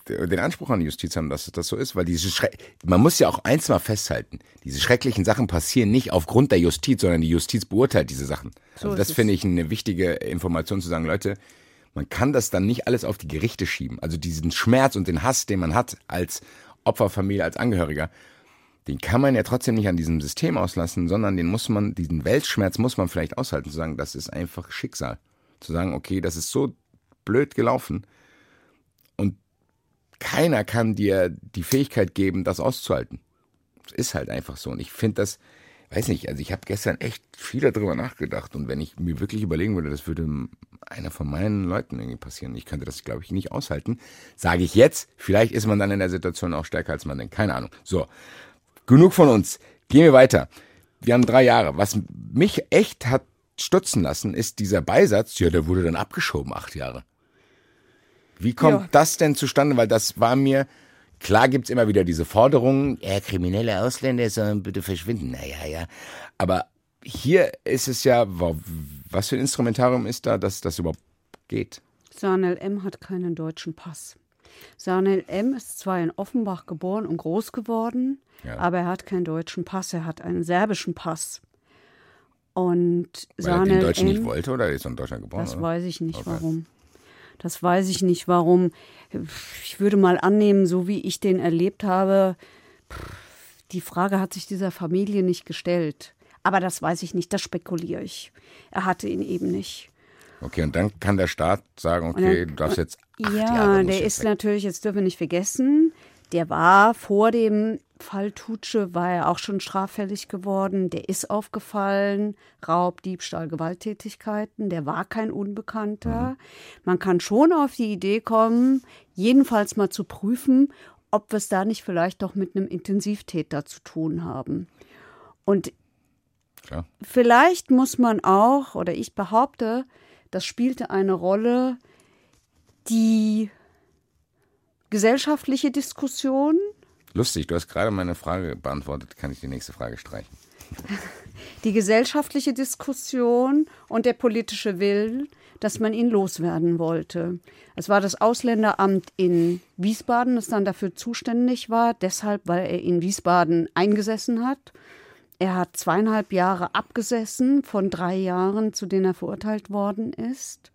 den Anspruch an die Justiz haben, dass das so ist, weil diese Schre man muss ja auch eins mal festhalten, diese schrecklichen Sachen passieren nicht aufgrund der Justiz, sondern die Justiz beurteilt diese Sachen. So also das finde ich eine wichtige Information zu sagen, Leute, man kann das dann nicht alles auf die Gerichte schieben. Also diesen Schmerz und den Hass, den man hat als Opferfamilie, als Angehöriger, den kann man ja trotzdem nicht an diesem System auslassen, sondern den muss man, diesen Weltschmerz muss man vielleicht aushalten, zu sagen, das ist einfach Schicksal. Zu sagen, okay, das ist so blöd gelaufen und keiner kann dir die Fähigkeit geben, das auszuhalten. Das ist halt einfach so. Und ich finde das, weiß nicht, also ich habe gestern echt viel darüber nachgedacht und wenn ich mir wirklich überlegen würde, das würde einer von meinen Leuten irgendwie passieren, ich könnte das, glaube ich, nicht aushalten, sage ich jetzt, vielleicht ist man dann in der Situation auch stärker, als man denkt, keine Ahnung. So, genug von uns. Gehen wir weiter. Wir haben drei Jahre. Was mich echt hat stutzen lassen, ist dieser Beisatz, ja, der wurde dann abgeschoben, acht Jahre. Wie kommt Ja. das denn zustande? Weil das war mir klar gibt's immer wieder diese Forderungen, ja, kriminelle Ausländer sollen bitte verschwinden. Naja, ja. Aber hier ist es ja, was für ein Instrumentarium ist da, dass das überhaupt geht? Sanel M. hat keinen deutschen Pass. Sanel M. ist zwar in Offenbach geboren und groß geworden, ja. aber er hat keinen deutschen Pass, er hat einen serbischen Pass. Und Weil Sanel er den Deutschen M, nicht wollte oder ist er in Deutschland geboren? Das oder? weiß ich nicht, okay. warum. Das weiß ich nicht, warum. Ich würde mal annehmen, so wie ich den erlebt habe, die Frage hat sich dieser Familie nicht gestellt. Aber das weiß ich nicht, das spekuliere ich. Er hatte ihn eben nicht. Okay, und dann kann der Staat sagen, okay, dann, du darfst jetzt acht Ja, Jahre der ist weg. natürlich, jetzt dürfen wir nicht vergessen, der war vor dem Fall Tutsche, war er auch schon straffällig geworden. Der ist aufgefallen, Raub, Diebstahl, Gewalttätigkeiten. Der war kein Unbekannter. Mhm. Man kann schon auf die Idee kommen, jedenfalls mal zu prüfen, ob wir es da nicht vielleicht doch mit einem Intensivtäter zu tun haben. Und Klar. vielleicht muss man auch, oder ich behaupte, das spielte eine Rolle, die gesellschaftliche Diskussion. Lustig, du hast gerade meine Frage beantwortet, kann ich die nächste Frage streichen. Die gesellschaftliche Diskussion und der politische Willen, dass man ihn loswerden wollte. Es war das Ausländeramt in Wiesbaden, das dann dafür zuständig war, deshalb, weil er in Wiesbaden eingesessen hat. Er hat zweieinhalb Jahre abgesessen von drei Jahren, zu denen er verurteilt worden ist.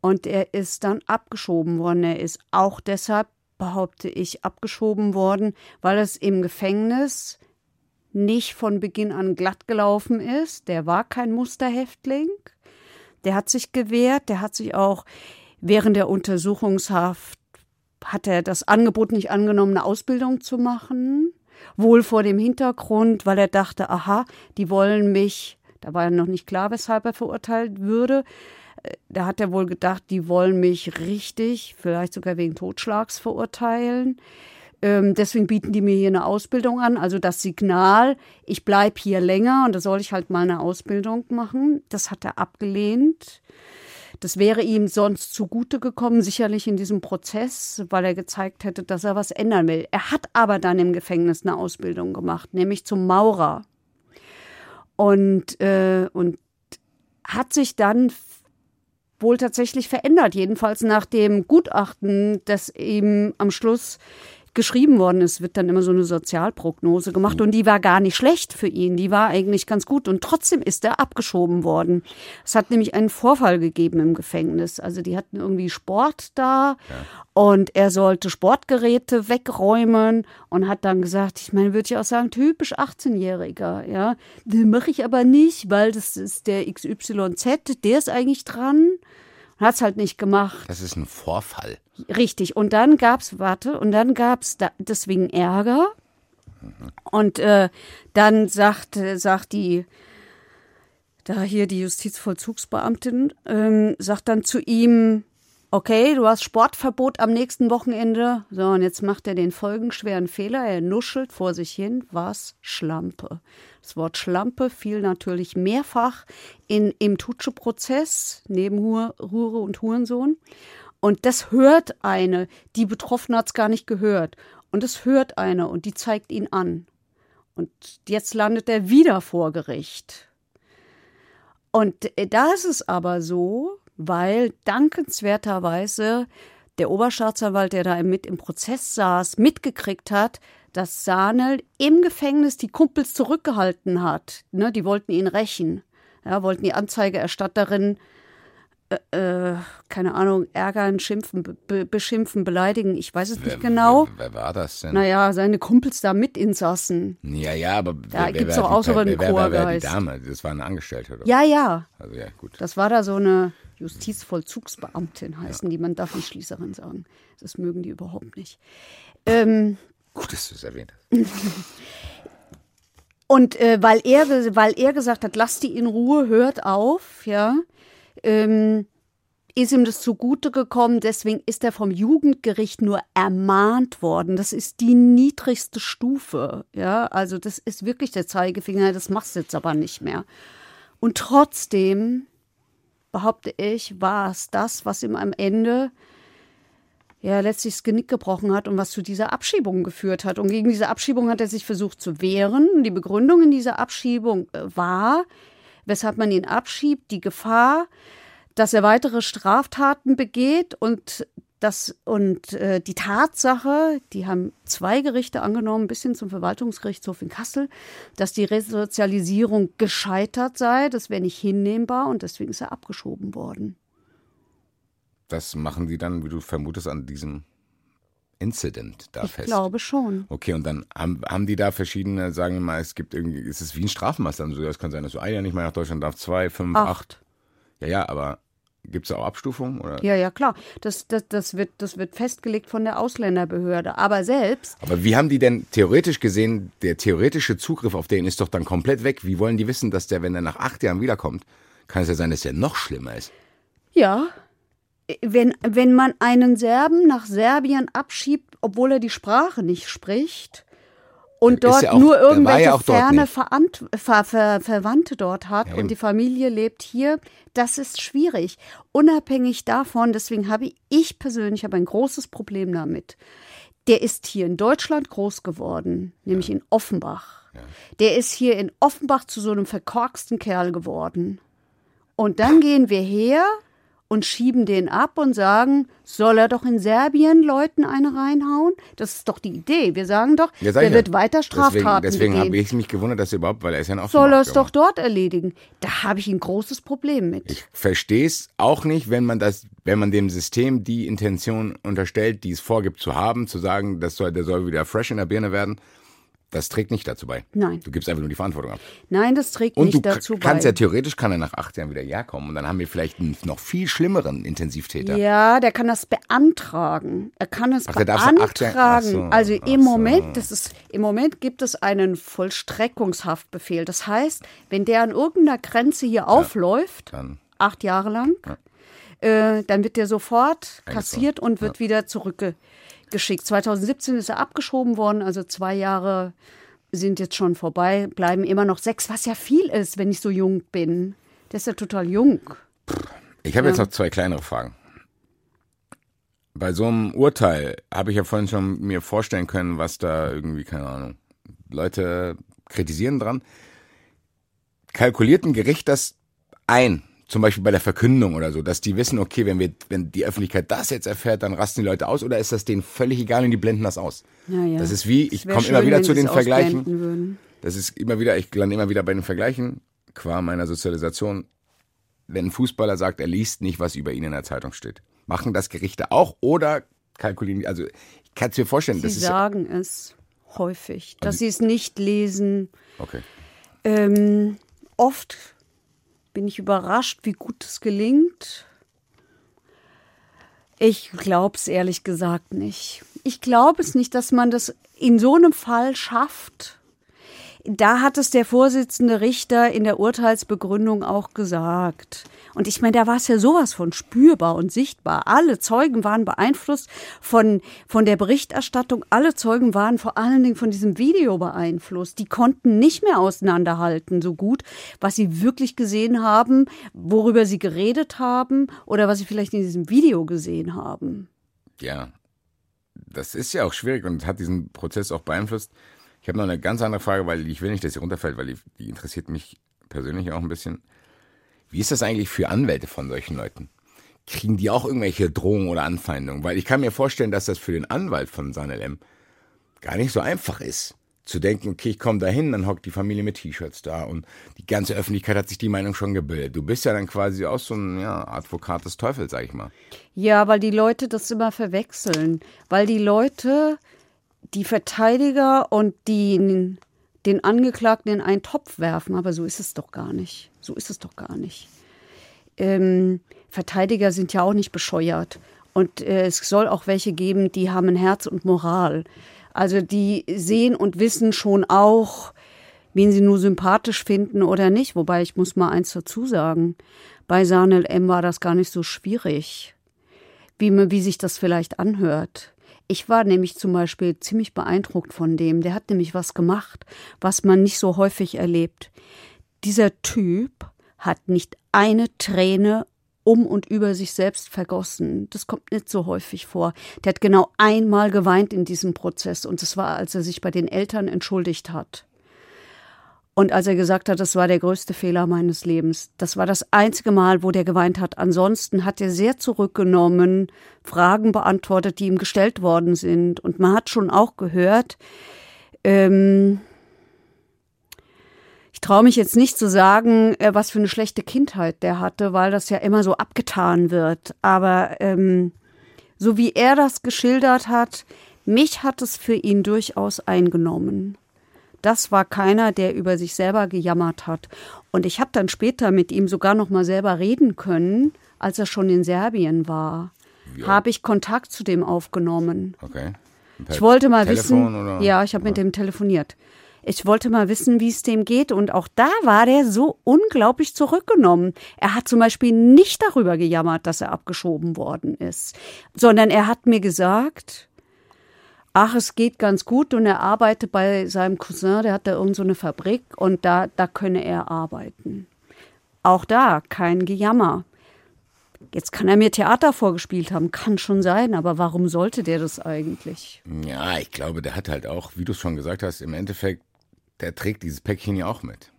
Und er ist dann abgeschoben worden. Er ist auch deshalb, behaupte ich, abgeschoben worden, weil es im Gefängnis nicht von Beginn an glatt gelaufen ist. Der war kein Musterhäftling. Der hat sich gewehrt. Der hat sich auch während der Untersuchungshaft hat er das Angebot nicht angenommen, eine Ausbildung zu machen. Wohl vor dem Hintergrund, weil er dachte, aha, die wollen mich, da war ja noch nicht klar, weshalb er verurteilt würde, da hat er wohl gedacht, die wollen mich richtig, vielleicht sogar wegen Totschlags verurteilen. Ähm, deswegen bieten die mir hier eine Ausbildung an. Also das Signal, ich bleibe hier länger und da soll ich halt mal eine Ausbildung machen. Das hat er abgelehnt. Das wäre ihm sonst zugute gekommen, sicherlich in diesem Prozess, weil er gezeigt hätte, dass er was ändern will. Er hat aber dann im Gefängnis eine Ausbildung gemacht, nämlich zum Maurer. Und, äh, und hat sich dann wohl tatsächlich verändert, jedenfalls nach dem Gutachten, das ihm am Schluss geschrieben worden ist, wird dann immer so eine Sozialprognose gemacht und die war gar nicht schlecht für ihn, die war eigentlich ganz gut und trotzdem ist er abgeschoben worden. Es hat nämlich einen Vorfall gegeben im Gefängnis. Also die hatten irgendwie Sport da ja. und er sollte Sportgeräte wegräumen und hat dann gesagt, ich meine, würde ich auch sagen, typisch 18-Jähriger, ja. Den mache ich aber nicht, weil das ist der XYZ, der ist eigentlich dran. Hat es halt nicht gemacht. Das ist ein Vorfall. Richtig. Und dann gab es, warte, und dann gab es da, deswegen Ärger. Und äh, dann sagt, sagt die, da hier die Justizvollzugsbeamtin, ähm, sagt dann zu ihm, okay, du hast Sportverbot am nächsten Wochenende. So, und jetzt macht er den folgenschweren Fehler. Er nuschelt vor sich hin, was Schlampe. Das Wort Schlampe fiel natürlich mehrfach in, im Tutsche-Prozess, neben Hure und Hurensohn. Und das hört eine. Die Betroffene hat es gar nicht gehört. Und das hört eine und die zeigt ihn an. Und jetzt landet er wieder vor Gericht. Und äh, da ist es aber so, weil dankenswerterweise der Oberstaatsanwalt, der da mit im Prozess saß, mitgekriegt hat, dass Sahnel im Gefängnis die Kumpels zurückgehalten hat. Ne, die wollten ihn rächen. Ja, wollten die Anzeigerstatterin, äh, äh, keine Ahnung, ärgern, schimpfen, be beschimpfen, beleidigen. Ich weiß es wer, nicht genau. Wer, wer, war das denn? Naja, seine Kumpels da mit Insassen. Ja, ja, aber da gibt es auch auch so einen Chorgeist. Die Dame, das war eine Angestellte, oder? Ja, ja. Also ja, gut. Das war da so eine Justizvollzugsbeamtin heißen ja. die. Man darf nicht Schließerin sagen. Das mögen die überhaupt nicht. Ähm, Gut, dass du es erwähnt hast. Und äh, weil, er, weil er gesagt hat, lasst die in Ruhe, hört auf, ja, ähm, ist ihm das zugute gekommen. Deswegen ist er vom Jugendgericht nur ermahnt worden. Das ist die niedrigste Stufe. Ja, also das ist wirklich der Zeigefinger. Das machst du jetzt aber nicht mehr. Und trotzdem behaupte ich, war es das, was ihm am Ende ja letztlich das Genick gebrochen hat und was zu dieser Abschiebung geführt hat. Und gegen diese Abschiebung hat er sich versucht zu wehren. Die Begründung in dieser Abschiebung äh, war, weshalb man ihn abschiebt, die Gefahr, dass er weitere Straftaten begeht und das und äh, die Tatsache, die haben zwei Gerichte angenommen, bis hin zum Verwaltungsgerichtshof in Kassel, dass die Resozialisierung gescheitert sei, das wäre nicht hinnehmbar und deswegen ist er abgeschoben worden. Das machen die dann, wie du vermutest, an diesem Incident da ich fest. Ich glaube schon. Okay, und dann haben, haben die da verschiedene, sagen wir mal, es gibt irgendwie, ist es wie ein Strafmaß dann so, das kann sein, dass du ein Jahr nicht mehr nach Deutschland darf, zwei, fünf, acht. acht. Ja, ja, aber Gibt es da auch Abstufungen? Oder? Ja, ja, klar. Das, das, das, wird, das wird festgelegt von der Ausländerbehörde. Aber selbst. Aber wie haben die denn theoretisch gesehen, der theoretische Zugriff auf den ist doch dann komplett weg? Wie wollen die wissen, dass der, wenn er nach acht Jahren wiederkommt, kann es ja sein, dass der noch schlimmer ist? Ja. Wenn, wenn man einen Serben nach Serbien abschiebt, obwohl er die Sprache nicht spricht, und dort ja auch, nur irgendwelche ja ferne Verant Ver Ver Verwandte dort hat ja, und die Familie lebt hier, das ist schwierig. Unabhängig davon, deswegen habe ich persönlich habe ein großes Problem damit. Der ist hier in Deutschland groß geworden, nämlich in Offenbach. Der ist hier in Offenbach zu so einem verkorksten Kerl geworden. Und dann gehen wir her und schieben den ab und sagen, soll er doch in Serbien Leuten eine reinhauen? Das ist doch die Idee. Wir sagen doch, ja, der wird weiter Straftaten Deswegen, deswegen habe ich mich gewundert, dass er überhaupt, weil er ist ja ein Soll er es doch dort erledigen? Da habe ich ein großes Problem mit. Ich verstehe es auch nicht, wenn man das, wenn man dem System die Intention unterstellt, die es vorgibt zu haben, zu sagen, das soll, der soll wieder fresh in der Birne werden. Das trägt nicht dazu bei. Nein. Du gibst einfach nur die Verantwortung ab. Nein, das trägt und nicht dazu bei. Und du kannst ja theoretisch, kann er nach acht Jahren wieder herkommen und dann haben wir vielleicht einen noch viel schlimmeren Intensivtäter. Ja, der kann das beantragen. Er kann es Ach, beantragen. So, also im Moment, das ist, im Moment gibt es einen Vollstreckungshaftbefehl. Das heißt, wenn der an irgendeiner Grenze hier ja, aufläuft, dann. acht Jahre lang, ja. äh, dann wird der sofort kassiert und wird ja. wieder zurückgegeben geschickt. 2017 ist er abgeschoben worden, also zwei Jahre sind jetzt schon vorbei, bleiben immer noch sechs, was ja viel ist, wenn ich so jung bin. Der ist ja total jung. Ich habe ja. jetzt noch zwei kleinere Fragen. Bei so einem Urteil habe ich ja vorhin schon mir vorstellen können, was da irgendwie, keine Ahnung, Leute kritisieren dran. Kalkuliert ein Gericht das ein? Zum Beispiel bei der Verkündung oder so, dass die wissen, okay, wenn wir, wenn die Öffentlichkeit das jetzt erfährt, dann rasten die Leute aus oder ist das denen völlig egal und die blenden das aus? Ja, ja. Das ist wie, ich komme immer wieder zu den Vergleichen. Das ist immer wieder, ich lande immer wieder bei den Vergleichen, qua meiner Sozialisation. Wenn ein Fußballer sagt, er liest nicht, was über ihn in der Zeitung steht. Machen das Gerichte auch oder kalkulieren, also ich kann es mir vorstellen. Sie sagen ja, es häufig, dass also, sie es nicht lesen. Okay. Ähm, oft bin ich überrascht, wie gut es gelingt. Ich glaube es ehrlich gesagt nicht. Ich glaube es nicht, dass man das in so einem Fall schafft, da hat es der Vorsitzende Richter in der Urteilsbegründung auch gesagt. Und ich meine, da war es ja sowas von spürbar und sichtbar. Alle Zeugen waren beeinflusst von, von der Berichterstattung. Alle Zeugen waren vor allen Dingen von diesem Video beeinflusst. Die konnten nicht mehr auseinanderhalten so gut, was sie wirklich gesehen haben, worüber sie geredet haben oder was sie vielleicht in diesem Video gesehen haben. Ja, das ist ja auch schwierig und hat diesen Prozess auch beeinflusst. Ich habe noch eine ganz andere Frage, weil ich will nicht, dass sie runterfällt, weil die, die interessiert mich persönlich auch ein bisschen. Wie ist das eigentlich für Anwälte von solchen Leuten? Kriegen die auch irgendwelche Drohungen oder Anfeindungen? Weil ich kann mir vorstellen, dass das für den Anwalt von Sanel M gar nicht so einfach ist. Zu denken, okay, ich komme da hin, dann hockt die Familie mit T-Shirts da und die ganze Öffentlichkeit hat sich die Meinung schon gebildet. Du bist ja dann quasi auch so ein ja, Advokat des Teufels, sag ich mal. Ja, weil die Leute das immer verwechseln. Weil die Leute die Verteidiger und die, den Angeklagten in einen Topf werfen. Aber so ist es doch gar nicht. So ist es doch gar nicht. Ähm, Verteidiger sind ja auch nicht bescheuert. Und äh, es soll auch welche geben, die haben ein Herz und Moral. Also die sehen und wissen schon auch, wen sie nur sympathisch finden oder nicht. Wobei ich muss mal eins dazu sagen. Bei Sanel M war das gar nicht so schwierig, wie, wie sich das vielleicht anhört. Ich war nämlich zum Beispiel ziemlich beeindruckt von dem. Der hat nämlich was gemacht, was man nicht so häufig erlebt. Dieser Typ hat nicht eine Träne um und über sich selbst vergossen. Das kommt nicht so häufig vor. Der hat genau einmal geweint in diesem Prozess und das war, als er sich bei den Eltern entschuldigt hat. Und als er gesagt hat, das war der größte Fehler meines Lebens. Das war das einzige Mal, wo der geweint hat. Ansonsten hat er sehr zurückgenommen, Fragen beantwortet, die ihm gestellt worden sind. Und man hat schon auch gehört, ähm, ich traue mich jetzt nicht zu sagen, äh, was für eine schlechte Kindheit der hatte, weil das ja immer so abgetan wird. Aber ähm, so wie er das geschildert hat, mich hat es für ihn durchaus eingenommen das war keiner, der über sich selber gejammert hat. Und ich habe dann später mit ihm sogar noch mal selber reden können, als er schon in Serbien war. Ja. Habe ich Kontakt zu dem aufgenommen. Okay. Ich wollte mal Telefon wissen. Oder? Ja, ich habe mit dem telefoniert. Ich wollte mal wissen, wie es dem geht. Und auch da war der so unglaublich zurückgenommen. Er hat zum Beispiel nicht darüber gejammert, dass er abgeschoben worden ist, sondern er hat mir gesagt, ach, es geht ganz gut und er arbeitet bei seinem Cousin, der hat da irgend so eine Fabrik und da, da könne er arbeiten. Auch da kein Gejammer. Jetzt kann er mir Theater vorgespielt haben, kann schon sein, aber warum sollte der das eigentlich? Ja, ich glaube, der hat halt auch, wie du es schon gesagt hast, im Endeffekt, der trägt dieses Päckchen ja auch mit.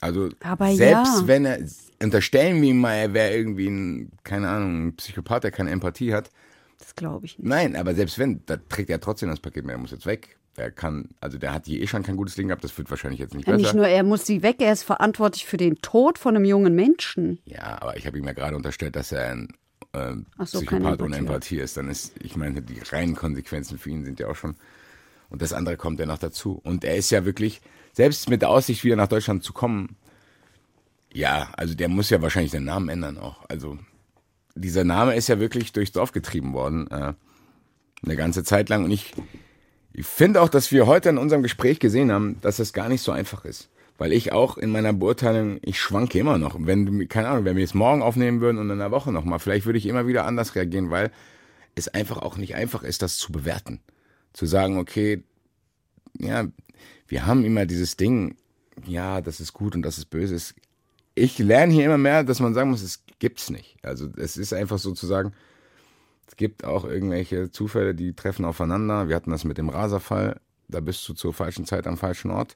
Also aber selbst ja. wenn er, unterstellen wir ihm mal, er wäre irgendwie ein, keine Ahnung, ein Psychopath, der keine Empathie hat, das glaube ich nicht. Nein, aber selbst wenn, da trägt er trotzdem das Paket mehr. Er muss jetzt weg. Er kann, also der hat hier eh schon kein gutes Ding gehabt, das wird wahrscheinlich jetzt nicht ja, besser. Nicht nur, er muss sie weg, er ist verantwortlich für den Tod von einem jungen Menschen. Ja, aber ich habe ihm ja gerade unterstellt, dass er ein äh, so, Psychopath ohne Empathie ist. Dann ist, ich meine, die reinen Konsequenzen für ihn sind ja auch schon. Und das andere kommt ja noch dazu. Und er ist ja wirklich, selbst mit der Aussicht, wieder nach Deutschland zu kommen, ja, also der muss ja wahrscheinlich den Namen ändern auch. Also dieser Name ist ja wirklich durchs Dorf getrieben worden, äh, eine ganze Zeit lang. Und ich, ich finde auch, dass wir heute in unserem Gespräch gesehen haben, dass es gar nicht so einfach ist. Weil ich auch in meiner Beurteilung, ich schwanke immer noch. Wenn keine Ahnung, wenn wir es morgen aufnehmen würden und in einer Woche nochmal, vielleicht würde ich immer wieder anders reagieren, weil es einfach auch nicht einfach ist, das zu bewerten. Zu sagen, okay, ja, wir haben immer dieses Ding, ja, das ist gut und das ist böse. Ich lerne hier immer mehr, dass man sagen muss, es gibt's nicht. Also es ist einfach sozusagen, es gibt auch irgendwelche Zufälle, die treffen aufeinander. Wir hatten das mit dem Raserfall, da bist du zur falschen Zeit am falschen Ort.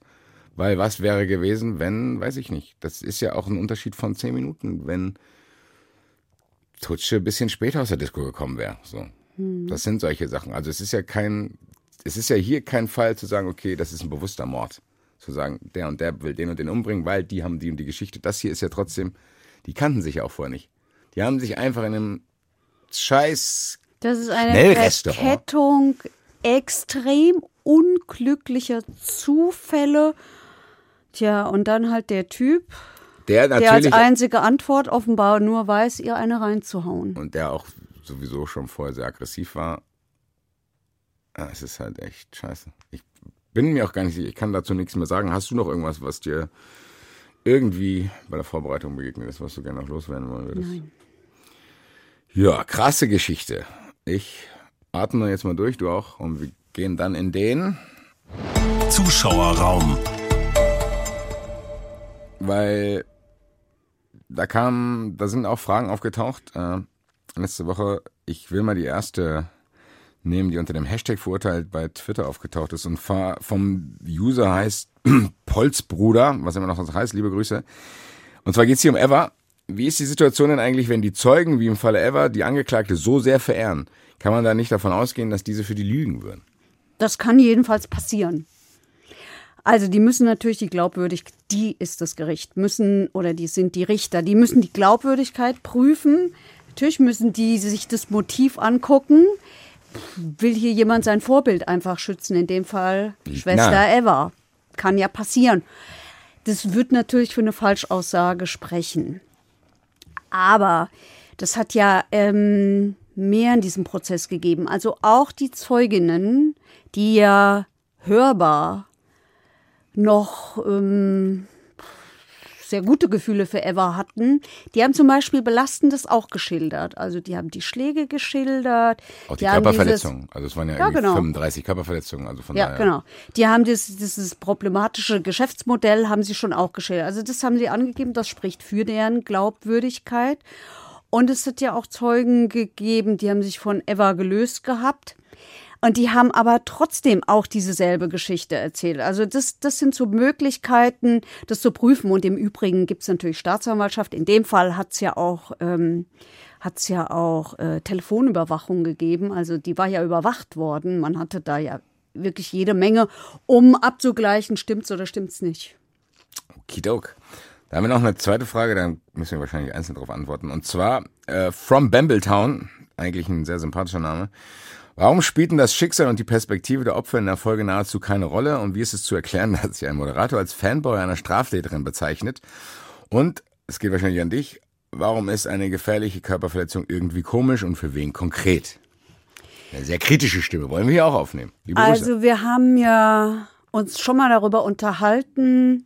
Weil was wäre gewesen, wenn, weiß ich nicht. Das ist ja auch ein Unterschied von zehn Minuten, wenn Tutsche ein bisschen später aus der Disco gekommen wäre. So. Hm. Das sind solche Sachen. Also es ist ja kein, es ist ja hier kein Fall zu sagen, okay, das ist ein bewusster Mord. Zu sagen, der und der will den und den umbringen, weil die haben die und die Geschichte. Das hier ist ja trotzdem die kannten sich ja auch vorher nicht. Die haben sich einfach in einem scheiß Das ist eine Verkettung extrem unglücklicher Zufälle. Tja, und dann halt der Typ, der, der als einzige Antwort offenbar nur weiß, ihr eine reinzuhauen. Und der auch sowieso schon vorher sehr aggressiv war. Ja, es ist halt echt scheiße. Ich bin mir auch gar nicht sicher, ich kann dazu nichts mehr sagen. Hast du noch irgendwas, was dir irgendwie bei der Vorbereitung begegnet ist, was du gerne noch loswerden wollen würdest? Nein. Ja, krasse Geschichte. Ich atme jetzt mal durch, du auch, und wir gehen dann in den Zuschauerraum. Weil da kam, da sind auch Fragen aufgetaucht. Äh, letzte Woche, ich will mal die erste nehmen, die unter dem Hashtag verurteilt bei Twitter aufgetaucht ist und vom User heißt Polzbruder, was immer noch sonst heißt, liebe Grüße. Und zwar geht es hier um Eva. Wie ist die Situation denn eigentlich, wenn die Zeugen, wie im Falle Eva, die Angeklagte so sehr verehren? Kann man da nicht davon ausgehen, dass diese für die lügen würden? Das kann jedenfalls passieren. Also die müssen natürlich die Glaubwürdigkeit, die ist das Gericht, müssen oder die sind die Richter, die müssen die Glaubwürdigkeit prüfen. Natürlich müssen die sich das Motiv angucken will hier jemand sein Vorbild einfach schützen, in dem Fall Schwester Na. Eva. Kann ja passieren. Das wird natürlich für eine Falschaussage sprechen. Aber das hat ja ähm, mehr in diesem Prozess gegeben. Also auch die Zeuginnen, die ja hörbar noch ähm, sehr gute Gefühle für Eva hatten, die haben zum Beispiel Belastendes auch geschildert. Also die haben die Schläge geschildert. Auch die, die Körperverletzungen. also es waren ja, ja genau. 35 Körperverletzungen. Also von ja, daher. genau. Die haben das, dieses problematische Geschäftsmodell haben sie schon auch geschildert. Also das haben sie angegeben, das spricht für deren Glaubwürdigkeit. Und es hat ja auch Zeugen gegeben, die haben sich von Eva gelöst gehabt. Und die haben aber trotzdem auch dieselbe Geschichte erzählt. Also das, das sind so Möglichkeiten, das zu prüfen. Und im Übrigen gibt es natürlich Staatsanwaltschaft. In dem Fall hat es ja auch, ähm, hat's ja auch äh, Telefonüberwachung gegeben. Also die war ja überwacht worden. Man hatte da ja wirklich jede Menge, um abzugleichen, stimmt's oder stimmt's nicht. Okidok. Da haben wir noch eine zweite Frage, da müssen wir wahrscheinlich einzeln darauf antworten. Und zwar äh, From Bambletown, eigentlich ein sehr sympathischer Name. Warum spielten das Schicksal und die Perspektive der Opfer in der Folge nahezu keine Rolle? Und wie ist es zu erklären, dass sich ein Moderator als Fanboy einer Straftäterin bezeichnet? Und, es geht wahrscheinlich an dich, warum ist eine gefährliche Körperverletzung irgendwie komisch und für wen konkret? Eine sehr kritische Stimme wollen wir hier auch aufnehmen. Liebe also wir haben ja uns schon mal darüber unterhalten,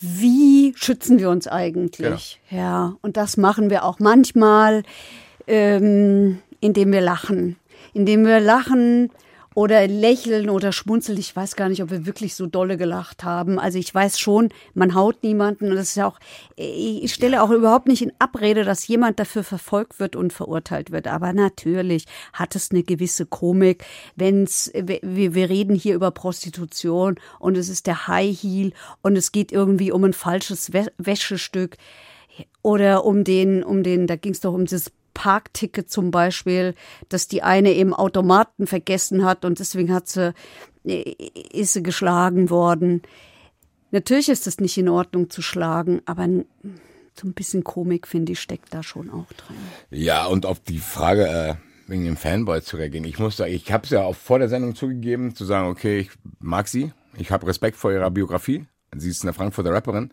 wie schützen wir uns eigentlich? Genau. Ja, und das machen wir auch manchmal, ähm, indem wir lachen. Indem wir lachen, oder lächeln oder schmunzeln. Ich weiß gar nicht, ob wir wirklich so dolle gelacht haben. Also ich weiß schon, man haut niemanden und das ist ja auch, ich stelle auch überhaupt nicht in Abrede, dass jemand dafür verfolgt wird und verurteilt wird. Aber natürlich hat es eine gewisse Komik, wenn's, wir, wir reden hier über Prostitution und es ist der High Heel und es geht irgendwie um ein falsches Wäschestück oder um den, um den, da ging es doch um das Parkticket zum Beispiel, dass die eine eben Automaten vergessen hat und deswegen hat sie, äh, ist sie geschlagen worden. Natürlich ist es nicht in Ordnung zu schlagen, aber so ein bisschen Komik, finde ich, steckt da schon auch drin. Ja, und auf die Frage äh, wegen dem Fanboy zu reagieren. Ich muss sagen, ich habe es ja auch vor der Sendung zugegeben, zu sagen, okay, ich mag sie, ich habe Respekt vor ihrer Biografie. Sie ist eine Frankfurter Rapperin.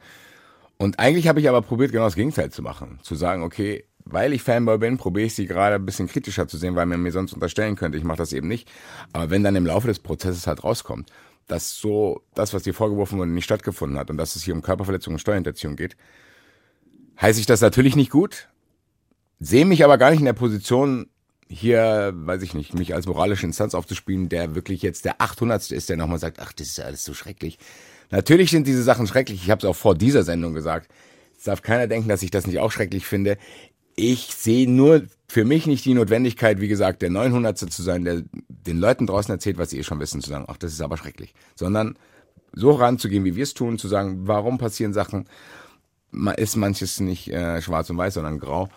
Und eigentlich habe ich aber probiert, genau das Gegenteil zu machen. Zu sagen, okay, weil ich Fanboy bin, probiere ich sie gerade ein bisschen kritischer zu sehen, weil man mir sonst unterstellen könnte, ich mache das eben nicht. Aber wenn dann im Laufe des Prozesses halt rauskommt, dass so das, was dir vorgeworfen wurde, nicht stattgefunden hat und dass es hier um Körperverletzung und Steuerhinterziehung geht, heiße ich das natürlich nicht gut, sehe mich aber gar nicht in der Position, hier, weiß ich nicht, mich als moralische Instanz aufzuspielen, der wirklich jetzt der 800. ist, der nochmal sagt, ach, das ist ja alles so schrecklich. Natürlich sind diese Sachen schrecklich. Ich habe es auch vor dieser Sendung gesagt. Es darf keiner denken, dass ich das nicht auch schrecklich finde ich sehe nur für mich nicht die Notwendigkeit, wie gesagt, der 900. zu sein, der den Leuten draußen erzählt, was sie eh schon wissen, zu sagen, ach, das ist aber schrecklich. Sondern so ranzugehen, wie wir es tun, zu sagen, warum passieren Sachen, ist manches nicht äh, schwarz und weiß, sondern grau.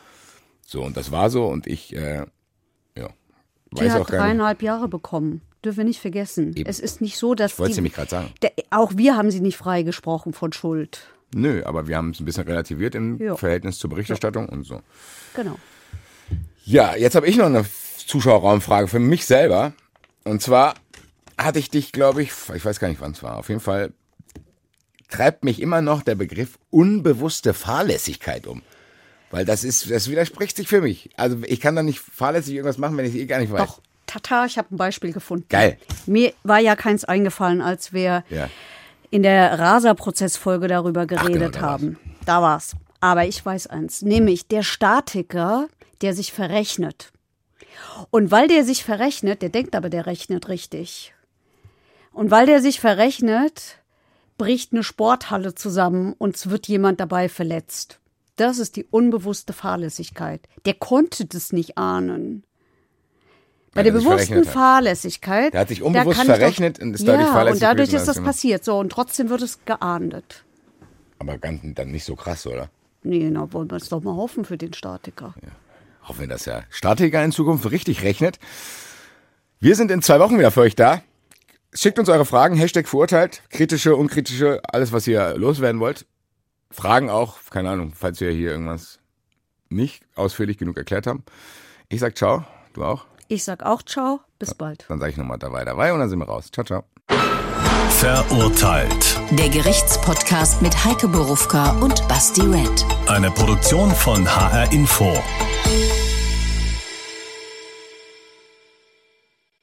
So, und das war so und ich, äh, ja. Weiß die hat dreieinhalb Jahre bekommen. Dürfen wir nicht vergessen. Eben. Es ist nicht so, dass. Ich wollte sie mich gerade sagen. Der, auch wir haben sie nicht freigesprochen von Schuld. Nö, aber wir haben es ein bisschen relativiert im jo. Verhältnis zur Berichterstattung jo. und so. Genau. Ja, jetzt habe ich noch eine Zuschauerraumfrage für mich selber. Und zwar hatte ich dich, glaube ich, ich weiß gar nicht, wann es war. Auf jeden Fall treibt mich immer noch der Begriff unbewusste Fahrlässigkeit um. Weil das ist, das widerspricht sich für mich. Also ich kann doch nicht fahrlässig irgendwas machen, wenn ich es eh gar nicht weiß. Doch, tata, ich habe ein Beispiel gefunden. Geil. Mir war ja keins eingefallen, als wir ja in der Rasa-Prozessfolge darüber geredet Ach, genau, haben. Da war's. Aber ich weiß eins, nämlich der Statiker, der sich verrechnet. Und weil der sich verrechnet, der denkt aber, der rechnet richtig. Und weil der sich verrechnet, bricht eine Sporthalle zusammen und es wird jemand dabei verletzt. Das ist die unbewusste Fahrlässigkeit. Der konnte das nicht ahnen. Bei der bewussten Fahrlässigkeit. Der hat sich unbewusst verrechnet und ist dadurch ja, fahrlässig. Und dadurch ist das genau. passiert. So, und trotzdem wird es geahndet. Aber ganz, dann nicht so krass, oder? Nee, na, wollen wir es doch mal hoffen für den Statiker. Ja. Hoffen wir, dass der Statiker in Zukunft richtig rechnet. Wir sind in zwei Wochen wieder für euch da. Schickt uns eure Fragen, Hashtag verurteilt, kritische, unkritische, alles, was ihr loswerden wollt. Fragen auch, keine Ahnung, falls wir hier irgendwas nicht ausführlich genug erklärt haben. Ich sag ciao, du auch. Ich sag auch ciao, bis bald. Dann sage ich nochmal dabei, dabei und dann sind wir raus. Ciao, ciao. Verurteilt. Der Gerichtspodcast mit Heike Borufka und Basti Red. Eine Produktion von HR Info.